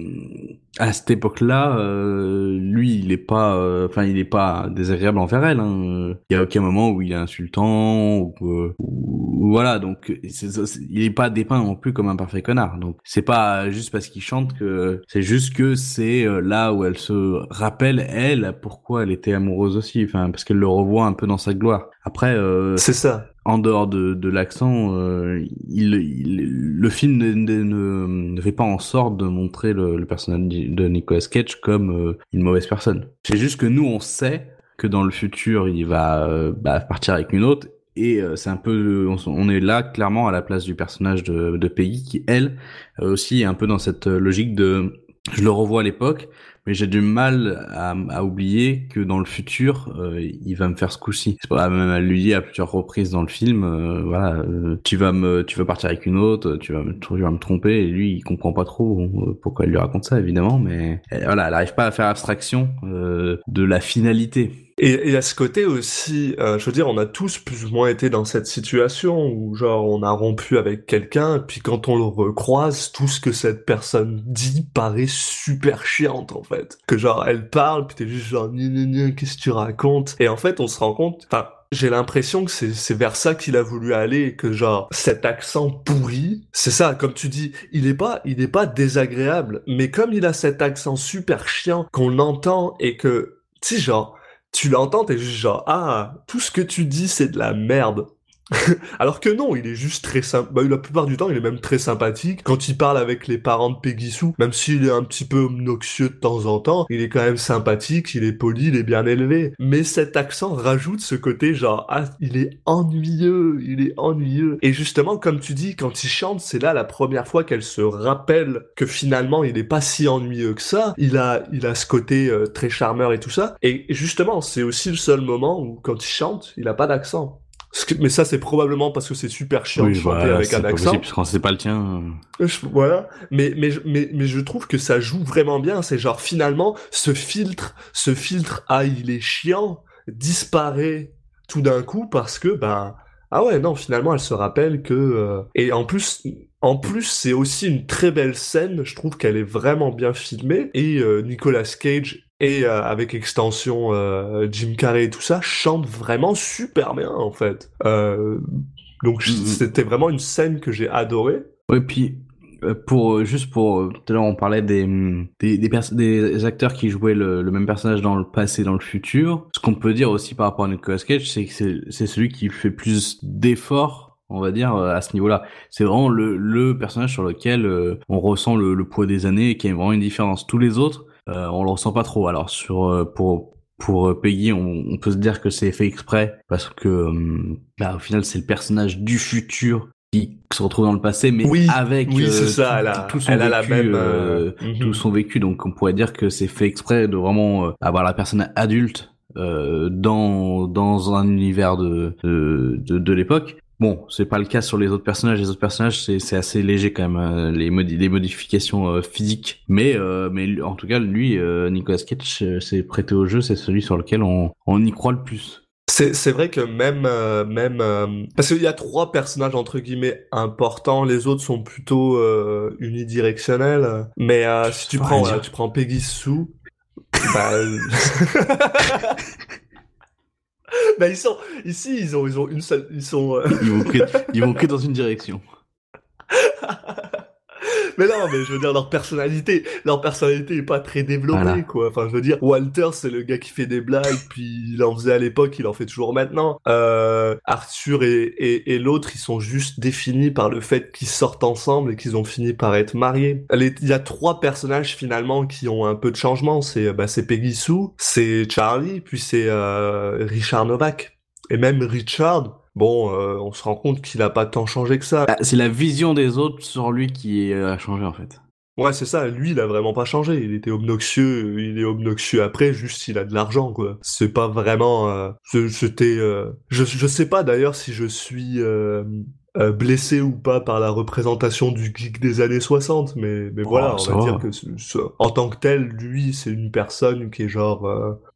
à cette époque-là, euh, lui, il est pas, euh, enfin, il est pas désagréable envers elle. hein. Il y a aucun moment où il est insultant ou, euh, ou- voilà. Donc, il est pas dépeint non plus comme un parfait connard. Donc, c'est pas juste parce qu'il chante que, c'est juste que c'est euh, là où elle se rappelle elle pourquoi elle était amoureuse aussi. Enfin, parce qu'elle le revoit un peu dans sa gloire. Après, euh, C'est ça. En dehors de, de l'accent, euh, il, il- le film ne, ne, ne- fait pas en sorte de montrer le, le personnage de Nicolas Cage comme euh, une mauvaise personne. C'est juste que nous, on sait que dans le futur, il va euh, bah, partir avec une autre. Et euh, c'est un peu, on, on est là clairement à la place du personnage de, de qui, elle, euh, aussi est un peu dans cette euh, logique de, je le revois à l'époque, mais j'ai du mal à, à oublier que dans le futur, euh, il va me faire ce coup-ci. C'est pas même elle lui dit à plusieurs reprises dans le film, euh, voilà, euh, tu vas me, tu vas partir avec une autre, tu vas me, tu vas me tromper. Et lui, il comprend pas trop euh, pourquoi elle lui raconte ça, évidemment, mais euh, voilà, elle arrive pas à faire abstraction euh, de la finalité. Et, et à ce côté aussi, euh, je veux dire, on a tous plus ou moins été dans cette situation où genre on a rompu avec quelqu'un, puis quand on le recroise, tout ce que cette personne dit paraît super chiante en fait. Que genre elle parle, puis t'es juste genre qu'est-ce que tu racontes? Et en fait, on se rend compte, enfin. J'ai l'impression que c'est vers ça qu'il a voulu aller, que genre cet accent pourri, c'est ça, comme tu dis, il est pas, il est pas désagréable, mais comme il a cet accent super chiant qu'on entend et que, tu sais genre, tu l'entends, t'es juste genre, ah, tout ce que tu dis, c'est de la merde. [LAUGHS] Alors que non, il est juste très sympa. Bah, la plupart du temps, il est même très sympathique. Quand il parle avec les parents de Peggy Sue, même s'il est un petit peu obnoxieux de temps en temps, il est quand même sympathique, il est poli, il est bien élevé. Mais cet accent rajoute ce côté genre, ah, il est ennuyeux, il est ennuyeux. Et justement, comme tu dis, quand il chante, c'est là la première fois qu'elle se rappelle que finalement, il est pas si ennuyeux que ça. Il a, il a ce côté euh, très charmeur et tout ça. Et justement, c'est aussi le seul moment où quand il chante, il a pas d'accent. Mais ça, c'est probablement parce que c'est super chiant de Oui, chanter bah, avec un accent. possible, quand c'est pas le tien. euh, Je- Voilà, mais, mais, je- mais, mais je trouve que ça joue vraiment bien. C'est genre finalement, ce filtre, ce filtre, ah, il est chiant, disparaît tout d'un coup parce que, ben, ah ouais, non, finalement, elle se rappelle que. euh, Et en plus, en plus, c'est aussi une très belle scène. Je trouve qu'elle est vraiment bien filmée. Et euh, Nicolas Cage et euh, avec extension euh, Jim Carrey et tout ça chante vraiment super bien en fait. Donc Mhm. c'était vraiment une scène que j'ai adorée. Ouais, puis pour juste pour tout à l'heure on parlait des hum, des des, pers- des acteurs qui jouaient le, le même personnage dans le passé et dans le futur. Ce qu'on peut dire aussi par rapport à Nicolas Cage, c'est que c'est celui qui fait plus d'efforts, on va dire euh, à ce niveau-là. C'est vraiment le le personnage sur lequel euh, on ressent le, le poids des années et qui a vraiment une différence. Tous les autres, euh, on le ressent pas trop. Alors sur euh, pour pour euh, Peggy, on, on peut se dire que c'est fait exprès parce que bah, au final c'est le personnage du futur qui se retrouve dans le passé, mais Oui, avec oui, c'est ça, tout, elle a- tout son elle a la même, euh, euh, mhm. tout son vécu. Donc on pourrait dire que c'est fait exprès de vraiment avoir la personne adulte euh, dans dans un univers de de, de, de l'époque. Bon, c'est pas le cas sur les autres personnages. Les autres personnages, c'est assez léger quand même euh, les modi les modifications euh, physiques. Mais euh, mais en tout cas, lui, euh, Nicolas Cage, s'est prêté au jeu. C'est celui sur lequel on on y croit le plus. C'est vrai que même même parce qu'il y a trois personnages entre guillemets importants, les autres sont plutôt unidirectionnels. Mais si tu prends tu prends Peggy Sue, bah [LAUGHS] [LAUGHS] bah ils sont ici ils ont ils ont une seule ils sont euh, Ils vont que, [LAUGHS] ils vont que dans une direction. [LAUGHS] Mais non, mais je veux dire, leur personnalité, leur personnalité est pas très développée, Voilà. quoi. Enfin, je veux dire, Walter, c'est le gars qui fait des blagues, puis il en faisait à l'époque, il en fait toujours maintenant. Euh, Arthur et, et, et l'autre, ils sont juste définis par le fait qu'ils sortent ensemble et qu'ils ont fini par être mariés. Les- Il y a trois personnages, finalement, qui ont un peu de changement. C'est, bah, c'est Peggy Sue, c'est Charlie, puis c'est, euh, Richard Novak. Et même Richard, bon, euh, on se rend compte qu'il a pas tant changé que ça. Ah, C'est la vision des autres sur lui qui euh, a changé en fait. Ouais, c'est ça. Lui, il a vraiment pas changé. Il était obnoxieux. Il est obnoxieux après, juste il a de l'argent, quoi. C'est pas vraiment. euh, C'était. euh, Je je sais pas d'ailleurs si je suis euh, blessé ou pas par la représentation du geek des années 60, mais mais Oh, voilà, on va va. dire que en tant que tel, lui, c'est une personne qui est genre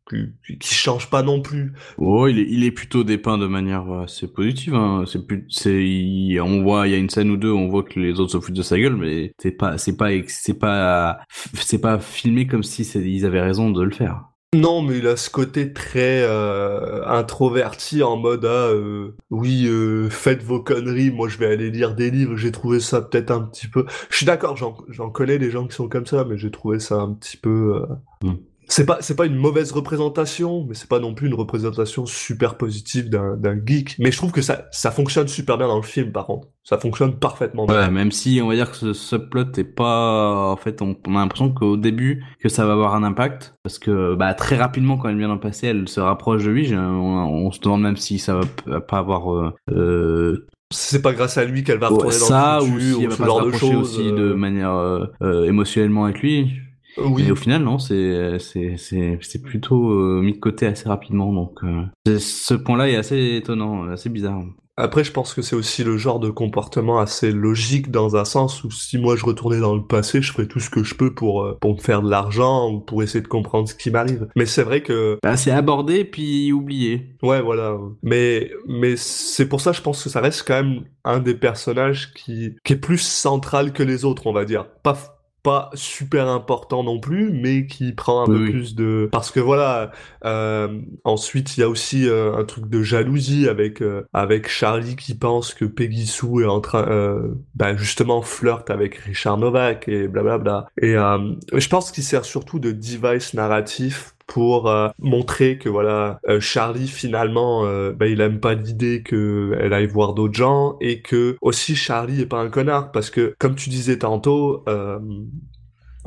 qui, change pas non plus. Oh, il est, il est plutôt dépeint de manière euh, assez positive. Hein. C'est plus, c'est, on voit, il y a une scène ou deux, on voit que les autres se foutent de sa gueule, mais c'est pas, c'est pas, c'est pas, c'est pas filmé comme si ils avaient raison de le faire. Non, mais il a ce côté très euh, introverti en mode ah euh, oui euh, faites vos conneries, moi je vais aller lire des livres. J'ai trouvé ça peut-être un petit peu. Je suis d'accord, j'en connais des gens qui sont comme ça, mais j'ai trouvé ça un petit peu. Hmm. C'est pas c'est pas une mauvaise représentation, mais c'est pas non plus une représentation super positive d'un d'un geek. Mais je trouve que ça ça fonctionne super bien dans le film par contre. Ça fonctionne parfaitement bien. Ouais, même si on va dire que ce subplot est pas, en fait, on, on a l'impression qu'au début que ça va avoir un impact, parce que bah très rapidement quand elle vient le passé, elle se rapproche de lui. On, on se demande même si ça va pas avoir euh, euh, C'est pas grâce à lui qu'elle va retourner ça dans le ou futur si elle ou va ce pas se genre de choses. aussi de euh, manière euh, euh, émotionnellement avec lui. Oui. Et au final, non, c'est c'est c'est plutôt euh, mis de côté assez rapidement. Donc, euh, ce point-là est assez étonnant, assez bizarre. Après, je pense que c'est aussi le genre de comportement assez logique dans un sens où si moi je retournais dans le passé, je ferais tout ce que je peux pour, euh, pour me faire de l'argent ou pour essayer de comprendre ce qui m'arrive. Mais c'est vrai que, Bah, c'est abordé puis oublié. ouais, voilà. Mais, mais c'est pour ça, je pense que ça reste quand même un des personnages qui, qui est plus central que les autres, on va dire. Pas, pas super important non plus, mais qui prend un Oui, peu oui. plus de... Parce que voilà, euh, ensuite il y a aussi euh, un truc de jalousie avec euh, avec Charlie qui pense que Peggy Sue est en train, euh, bah justement flirte avec Richard Novak et blablabla. Et euh, je pense qu'il sert surtout de device narratif pour euh, montrer que voilà euh, Charlie finalement euh, bah, il aime pas l'idée que elle aille voir d'autres gens et que aussi Charlie est pas un connard parce que comme tu disais tantôt euh,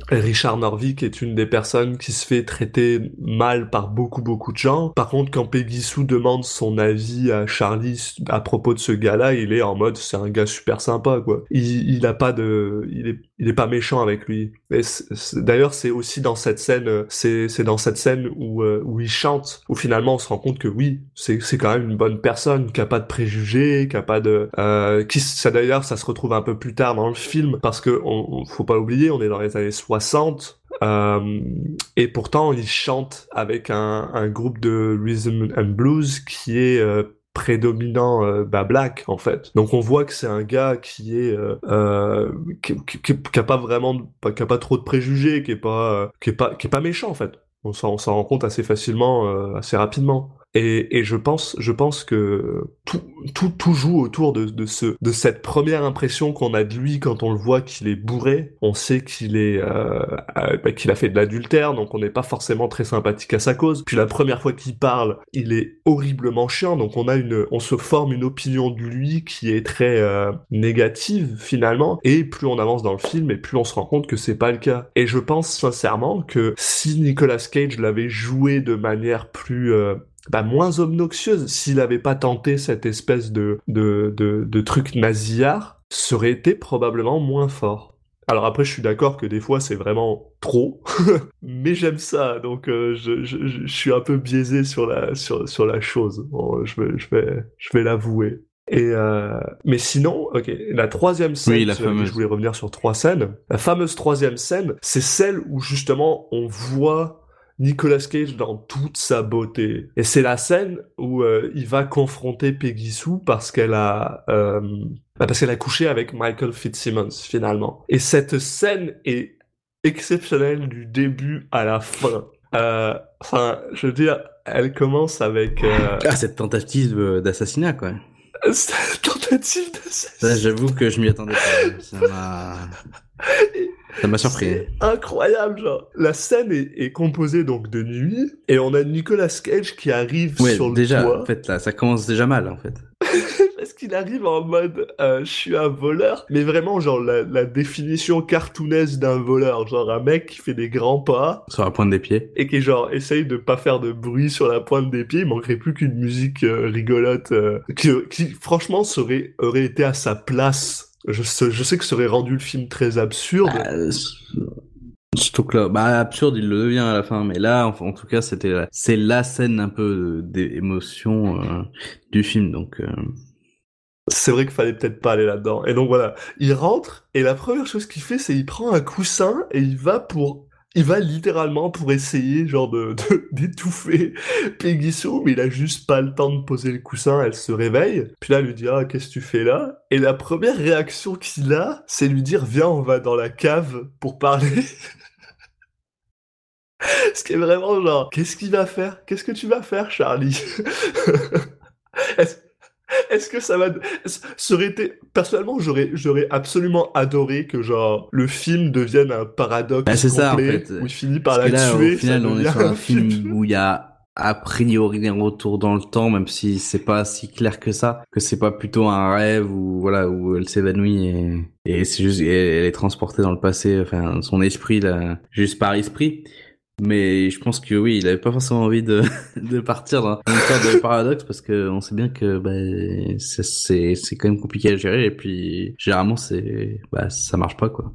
Richard Norvik est une des personnes qui se fait traiter mal par beaucoup beaucoup de gens. Par contre, quand Peggy Sue demande son avis à Charlie à propos de ce gars-là, il est en mode c'est un gars super sympa quoi. Il, il a pas de, il est, il est pas méchant avec lui. D'ailleurs, c'est aussi dans cette scène, euh, c'est dans cette scène où euh, où il chante, où finalement on se rend compte que oui, c'est quand même une bonne personne, qui a pas de préjugés, qui a pas de, euh, qui ça d'ailleurs ça se retrouve un peu plus tard dans le film parce que on- faut pas oublier, on est dans les années 60. Euh, et pourtant, il chante avec un, un groupe de rhythm and blues qui est euh, prédominant euh, bah, black en fait. Donc on voit que c'est un gars qui est euh, euh, qui, qui, a pas vraiment qui a pas trop de préjugés, qui est pas euh, qui est pas qui est pas méchant en fait. On s'en rend compte assez facilement, assez rapidement. Et, et je pense, je pense que tout, tout, tout joue autour de, de ce, de cette première impression qu'on a de lui quand on le voit qu'il est bourré. On sait qu'il est, euh, euh, bah, qu'il a fait de l'adultère, donc on n'est pas forcément très sympathique à sa cause. Puis la première fois qu'il parle, il est horriblement chiant, donc on a une, on se forme une opinion de lui qui est très euh, négative finalement. Et plus on avance dans le film, et plus on se rend compte que c'est pas le cas. Et je pense sincèrement que si Nicolas Cage l'avait joué de manière plus euh, bah, moins obnoxieuse, s'il avait pas tenté cette espèce de, de, de, de truc nasillard, ça aurait été probablement moins fort. Alors après, je suis d'accord que des fois c'est vraiment trop, [LAUGHS] mais j'aime ça, donc euh, je, je, je suis un peu biaisé sur la sur sur la chose. Bon, je vais je vais je vais l'avouer. Et euh, mais sinon, ok, la troisième scène, Oui, la fameuse. je voulais revenir sur trois scènes. La fameuse troisième scène, c'est celle où justement on voit Nicolas Cage dans toute sa beauté. Et c'est la scène où euh, il va confronter Peggy Sue parce qu'elle a euh, bah, parce qu'elle a couché avec Michael Fitzsimmons finalement. Et cette scène est exceptionnelle du début à la fin. Euh, Enfin, je veux dire, elle commence avec euh, Ah, cette tentative d'assassinat, quoi. [LAUGHS] cette tentative d'assassinat. J'avoue que je m'y attendais pas. Ça m'a... Ça m'a surpris. C'est incroyable, genre. La scène est, est composée donc de nuit, et on a Nicolas Cage qui arrive Ouais, sur le déjà, toit. en fait, là, ça commence déjà mal, en fait. [LAUGHS] Parce qu'il arrive en mode euh, je suis un voleur, mais vraiment genre la, la définition cartoonesque d'un voleur, genre un mec qui fait des grands pas Sur la pointe des pieds. et qui genre essaye de pas faire de bruit sur la pointe des pieds, il manquerait plus qu'une musique euh, rigolote euh, qui, qui franchement serait aurait été à sa place. Je sais, je sais que ça aurait rendu le film très absurde. Euh, Surtout que là, bah, absurde, il le devient à la fin, mais là, en, en tout cas, c'était, c'est la scène un peu d'émotion euh, du film, donc. euh, C'est vrai qu'il fallait peut-être pas aller là-dedans. Et donc voilà, il rentre et la première chose qu'il fait, c'est il prend un coussin et il va pour, il va littéralement pour essayer genre de [LAUGHS] d'étouffer Peggy Sue, mais il a juste pas le temps de poser le coussin. Elle se réveille, puis là elle lui dit ah qu'est-ce que tu fais là? Et la première réaction qu'il a, c'est lui dire viens on va dans la cave pour parler. [LAUGHS] Ce qui est vraiment genre, qu'est-ce qu'il va faire? Qu'est-ce que tu vas faire, Charlie? [LAUGHS] est-ce que ça va... Ça aurait été... Personnellement, j'aurais, j'aurais absolument adoré que, genre, le film devienne un paradoxe Bah, c'est ça, en complet, fait. où il finit par Parce la là, tuer, au final, on est sur un film où il y a a priori un retour dans le temps, même si c'est pas si clair que ça, que c'est pas plutôt un rêve où voilà où elle s'évanouit et, et c'est juste et elle est transportée dans le passé, enfin son esprit là, juste par esprit. Mais je pense que oui, il avait pas forcément envie de, [LAUGHS] partir dans une sorte de paradoxe parce que on sait bien que bah, c'est quand même compliqué à gérer et puis généralement c'est bah ça marche pas quoi.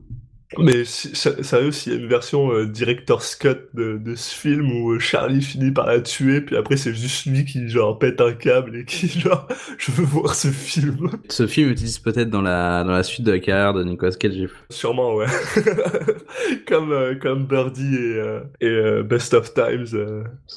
Mais sérieux, s'il y a une version euh, director's cut de, de ce film où euh, Charlie finit par la tuer, puis après c'est juste lui qui genre pète un câble et qui [LAUGHS] genre je veux voir ce film. Ce film utilise peut-être dans la dans la suite de la carrière de Nicolas Cage. Sûrement ouais. [LAUGHS] comme euh, comme Birdie et euh, et Best of Times,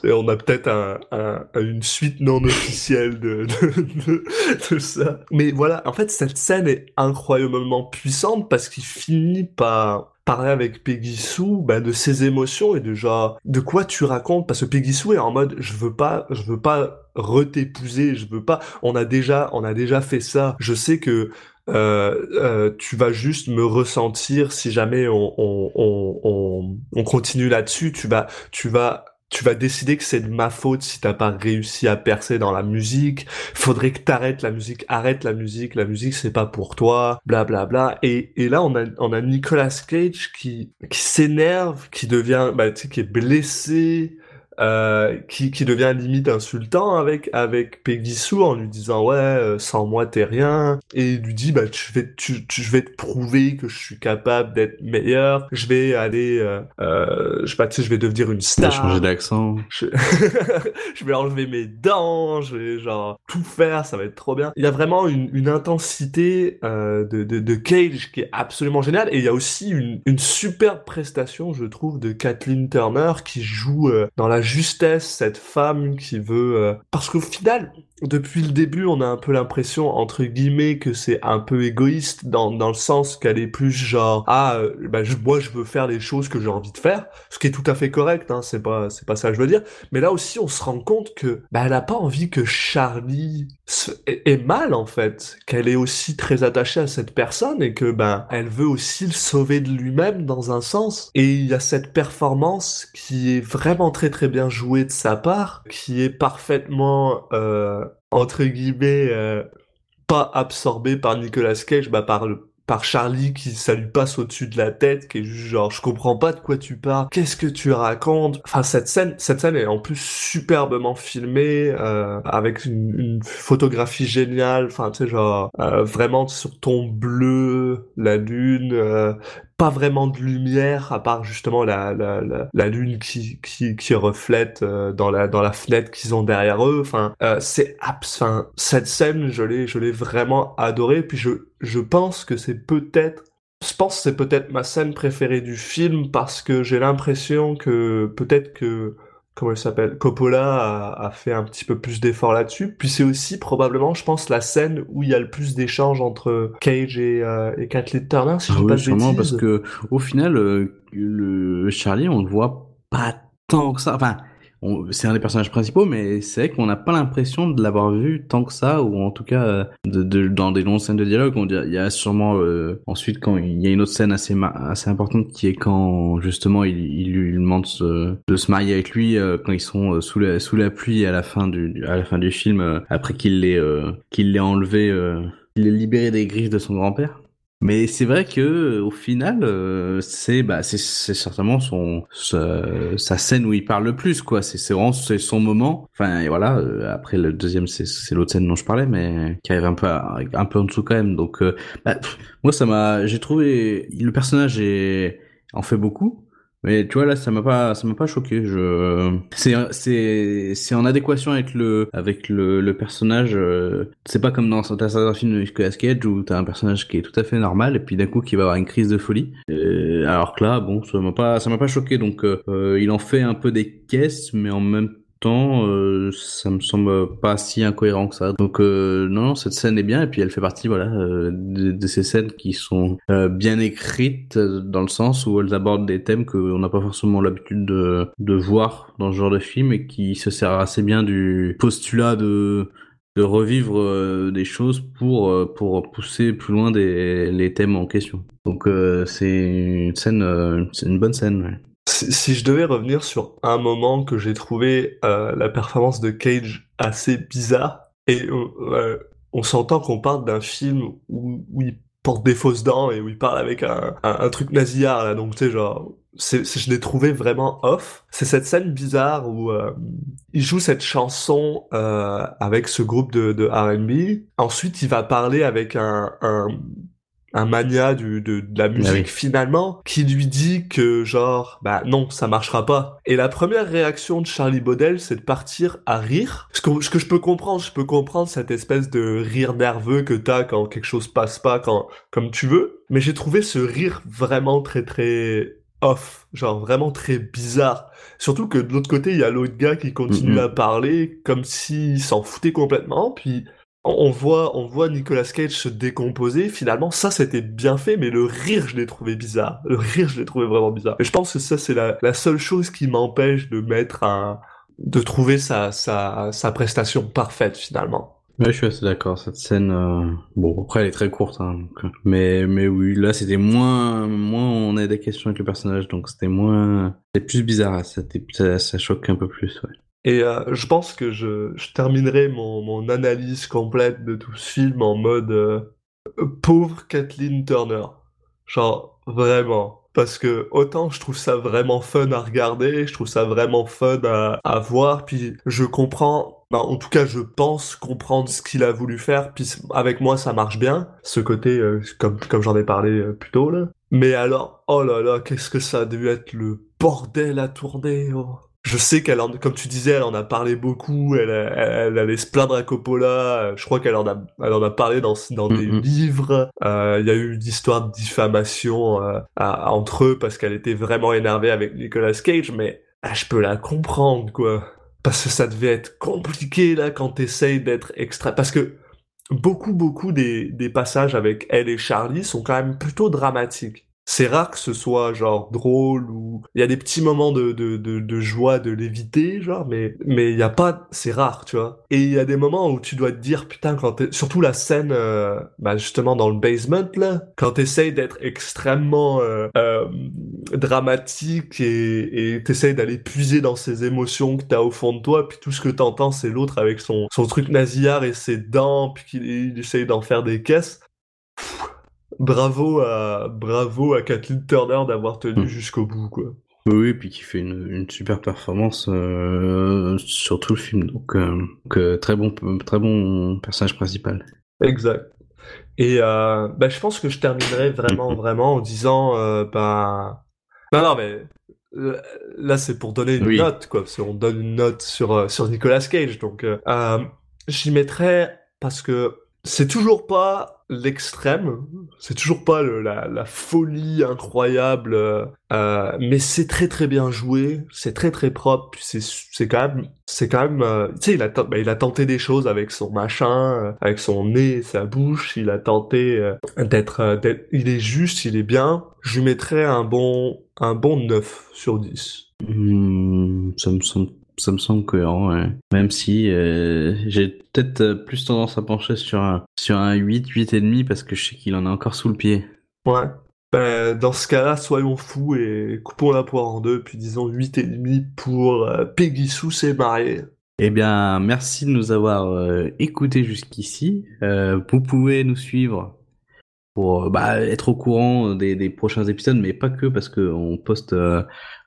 on a peut-être un, un- une suite non officielle de, [LAUGHS] de, de de ça. Mais voilà, en fait cette scène est incroyablement puissante parce qu'il finit par parler avec Peggy Sue bah, de ses émotions et de genre de quoi tu racontes. Parce que Peggy Sue est en mode je veux pas je veux pas re-t'épouser je veux pas on a déjà on a déjà fait ça. Je sais que euh, euh, tu vas juste me ressentir si jamais on on on, on, on continue là-dessus. Tu vas tu vas tu vas décider que c'est de ma faute si t'as pas réussi à percer dans la musique. Faudrait que t'arrêtes la musique, arrête la musique, la musique c'est pas pour toi, bla bla bla. Et, et là on a on a Nicolas Cage qui qui s'énerve, qui devient bah tu sais qui est blessé, euh, qui, qui devient limite insultant avec avec Peggy Sue en lui disant ouais euh, sans moi t'es rien et il lui dit bah je vais tu, tu- je vais te prouver que je suis capable d'être meilleur je vais aller euh, euh, je sais pas tu sais je vais devenir une Il a star changé d'accent. je... [LAUGHS] je vais enlever mes dents, je vais genre tout faire, ça va être trop bien. Il y a vraiment une, une intensité euh, de, de, de Cage qui est absolument géniale et il y a aussi une, une superbe prestation, je trouve, de Kathleen Turner qui joue dans la justesse cette femme qui veut... euh, Parce qu'au final, depuis le début, on a un peu l'impression, entre guillemets, que c'est un peu égoïste dans, dans le sens qu'elle est plus genre, ah, euh, bah, je, moi, je veux faire les choses que j'ai envie de faire, ce qui est tout à fait correct, hein, c'est pas, c'est pas ça que je veux dire. Mais là aussi, on se rend compte que, bah, elle a pas envie que Charlie se- ait mal, en fait, qu'elle est aussi très attachée à cette personne et que, ben, elle veut aussi le sauver de lui-même dans un sens. Et il y a cette performance qui est vraiment très très bien jouée de sa part, qui est parfaitement, euh, entre guillemets, euh, pas absorbée par Nicolas Cage, bah par par Charlie qui ça lui passe au-dessus de la tête, qui est juste genre je comprends pas de quoi tu parles, qu'est-ce que tu racontes? Enfin cette scène, cette scène est en plus superbement filmée, euh, avec une, photographie géniale. Enfin tu sais genre euh, vraiment sur ton bleu, la lune. Pas vraiment de lumière à part justement la la la, lune qui qui qui reflète euh, dans la dans la fenêtre qu'ils ont derrière eux. Enfin euh, c'est enfin cette scène je l'ai je l'ai vraiment adorée. Puis je je pense que c'est peut-être je pense c'est peut-être ma scène préférée du film parce que j'ai l'impression que peut-être que comment il s'appelle? Coppola a, a fait un petit peu plus d'efforts là-dessus. Puis c'est aussi probablement, je pense, la scène où il y a le plus d'échanges entre Cage et, euh, et Kathleen Turner, si je Ah oui, pas sûrement, bêtises. parce que au final, euh, le Charlie, on le voit pas tant que ça. Enfin, c'est un des personnages principaux, mais c'est qu'on n'a pas l'impression de l'avoir vu tant que ça, ou en tout cas euh, dans des longues scènes de dialogue. On dirait- il y a sûrement euh, ensuite quand il y a une autre scène assez assez importante qui est quand justement il, lui demande de se marier avec lui euh, quand ils sont sous la sous la pluie à la fin du à la fin du film après qu'il l'ait qu'il l'ait enlevé qu'il l'ait libéré des griffes de son grand-père. Mais c'est vrai que au final, euh, c'est bah c'est certainement son sa, sa scène où il parle le plus quoi. C'est c'est vraiment c'est son moment. Enfin et voilà. euh, après le deuxième c'est c'est l'autre scène dont je parlais, mais qui arrive un peu un peu en dessous quand même. Donc euh, bah, pff, moi ça m'a j'ai trouvé le personnage est en fait beaucoup. Mais tu vois là ça m'a pas ça m'a pas choqué. Je c'est c'est c'est en adéquation avec le avec le, le personnage. euh, C'est pas comme dans certains films de Nicolas Cage où t'as un personnage qui est tout à fait normal et puis d'un coup qui va avoir une crise de folie. Euh, alors que là bon ça m'a pas ça m'a pas choqué donc euh, euh, il en fait un peu des caisses mais en même euh, ça me semble pas si incohérent que ça. Donc euh, non, cette scène est bien et puis elle fait partie voilà euh, de, ces scènes qui sont bien écrites dans le sens où elles abordent des thèmes qu'on n'a pas forcément l'habitude de, voir dans ce genre de film et qui se sert assez bien du postulat de de revivre des choses pour pousser plus loin des les thèmes en question. Donc c'est une scène c'est une bonne scène. Si, je devais revenir sur un moment que j'ai trouvé euh, la performance de Cage assez bizarre, et euh, euh, on s'entend qu'on parle d'un film où, où il porte des fausses dents et où il parle avec un, un, truc nasillard là, donc tu sais genre, c'est, c'est- je l'ai trouvé vraiment off. C'est cette scène bizarre où euh, il joue cette chanson euh, avec ce groupe de, de R&B. Ensuite, il va parler avec un, un un mania du, de, de la musique oui. finalement qui lui dit que genre bah non ça marchera pas. Et la première réaction de Charlie Baudel c'est de partir à rire. Ce que, ce que je peux comprendre je peux comprendre cette espèce de rire nerveux que t'as quand quelque chose passe pas quand comme tu veux. Mais j'ai trouvé ce rire vraiment très très off genre vraiment très bizarre. Surtout que de l'autre côté il y a l'autre gars qui continue à parler comme s'il s'en foutait complètement. Puis on voit, on voit Nicolas Cage se décomposer. Finalement, ça c'était bien fait, mais le rire, je l'ai trouvé bizarre. Le rire, je l'ai trouvé vraiment bizarre. Et je pense que ça c'est la, seule chose qui m'empêche de mettre un, de trouver sa, sa, sa prestation parfaite finalement. Ouais, je suis assez d'accord. Cette scène, euh, bon, après elle est très courte, hein, donc, mais mais oui, là c'était moins moins on a des questions avec le personnage, donc c'était moins, c'est plus bizarre. Ça, ça, ça choque un peu plus, ouais. Et euh, je pense que je, terminerai mon, analyse complète de tout ce film en mode euh, pauvre Kathleen Turner. Genre, vraiment. Parce que autant je trouve ça vraiment fun à regarder, je trouve ça vraiment fun à, voir, puis je comprends, ben, en tout cas je pense comprendre ce qu'il a voulu faire, puis avec moi ça marche bien, ce côté, euh, comme, comme j'en ai parlé euh, plus tôt là. Mais alors, oh là là, qu'est-ce que ça a dû être le bordel à tourner, oh je sais qu'elle en, comme tu disais, elle en a parlé beaucoup, elle, elle, elle allait se plaindre à Coppola, je crois qu'elle en a, elle en a parlé dans, dans des Mhm. livres, Euh, il y a eu une histoire de diffamation euh, à- entre eux parce qu'elle était vraiment énervée avec Nicolas Cage, mais ah, je peux la comprendre, quoi. Parce que ça devait être compliqué, là, quand t'essayes d'être extra... Parce que beaucoup, beaucoup des, des passages avec elle et Charlie sont quand même plutôt dramatiques. C'est rare que ce soit genre drôle ou il y a des petits moments de, de, de, de joie de l'éviter genre mais mais il y a pas c'est rare tu vois. Et il y a des moments où tu dois te dire putain quand t'es surtout la scène euh, bah justement dans le basement là quand t'essayes d'être extrêmement euh, euh, dramatique et et t'essayes d'aller puiser dans ces émotions que t'as au fond de toi puis tout ce que t'entends c'est l'autre avec son son truc nasillard et ses dents puis qu'il il essaye d'en faire des caisses bravo à bravo à Kathleen Turner d'avoir tenu Mm. jusqu'au bout quoi. Oui, oui, puis qui fait une, une super performance euh, sur tout le film, donc, euh, donc, très bon très bon personnage principal. Exact. Et euh, bah, je pense que je terminerai vraiment vraiment en disant bah non non mais là c'est pour donner une Oui. note quoi parce qu'on donne une note sur sur Nicolas Cage donc j'y mettrais parce que c'est toujours pas l'extrême, c'est toujours pas la, folie incroyable, euh, euh, mais c'est très très bien joué, c'est très très propre, c'est c'est quand même c'est quand même euh, tu sais il a bah, il a tenté des choses avec son machin, avec son nez, sa bouche, il a tenté d'être d'être il est juste, il est bien. Je lui mettrais un bon un bon 9 sur 10. Hmm, ça me semble ça me semble cohérent, ouais. Même si euh, j'ai peut-être euh, plus tendance à pencher sur un sur un 8, 8 et demi parce que je sais qu'il en a encore sous le pied. Ouais. Ben, dans ce cas-là, soyons fous et coupons la poire en deux, puis disons 8 et demi pour euh, Peggy Sue s'est mariée. Eh bien, merci de nous avoir euh, écoutés jusqu'ici. Vous pouvez nous suivre pour bah, être au courant des, des prochains épisodes, mais pas que parce que on poste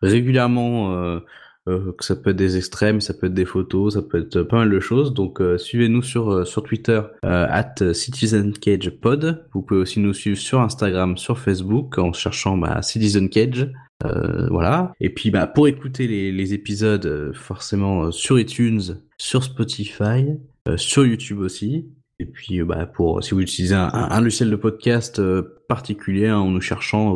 régulièrement. Euh, ça peut être des extrêmes, ça peut être des photos, ça peut être pas mal de choses. Donc euh, suivez-nous sur euh, sur Twitter euh, at CitizenCagePod. Vous pouvez aussi nous suivre sur Instagram, sur Facebook en cherchant bah, Citizen Cage. Euh, voilà. Et puis bah pour écouter les, épisodes forcément sur iTunes, sur Spotify, sur YouTube aussi. Et puis euh, bah pour si vous utilisez un, logiciel de podcast euh, particulier hein, en nous cherchant,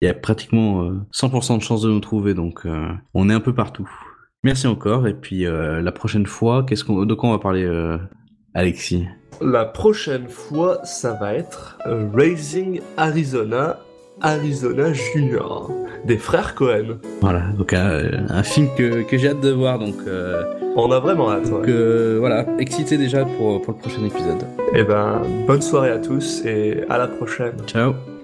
il y a pratiquement euh, 100% de chances de nous trouver. Donc euh, on est un peu partout. Merci encore. Et puis la prochaine fois, qu'est-ce qu'on de quoi on va parler, Alexis? La prochaine fois, ça va être Raising Arizona, Arizona Junior, des frères Cohen. Voilà. Donc un, un film que que j'ai hâte de voir. Donc euh, On a vraiment hâte. donc Ouais. euh, voilà, excité déjà pour pour le prochain épisode. Eh ben, bonne soirée à tous et à la prochaine. Ciao.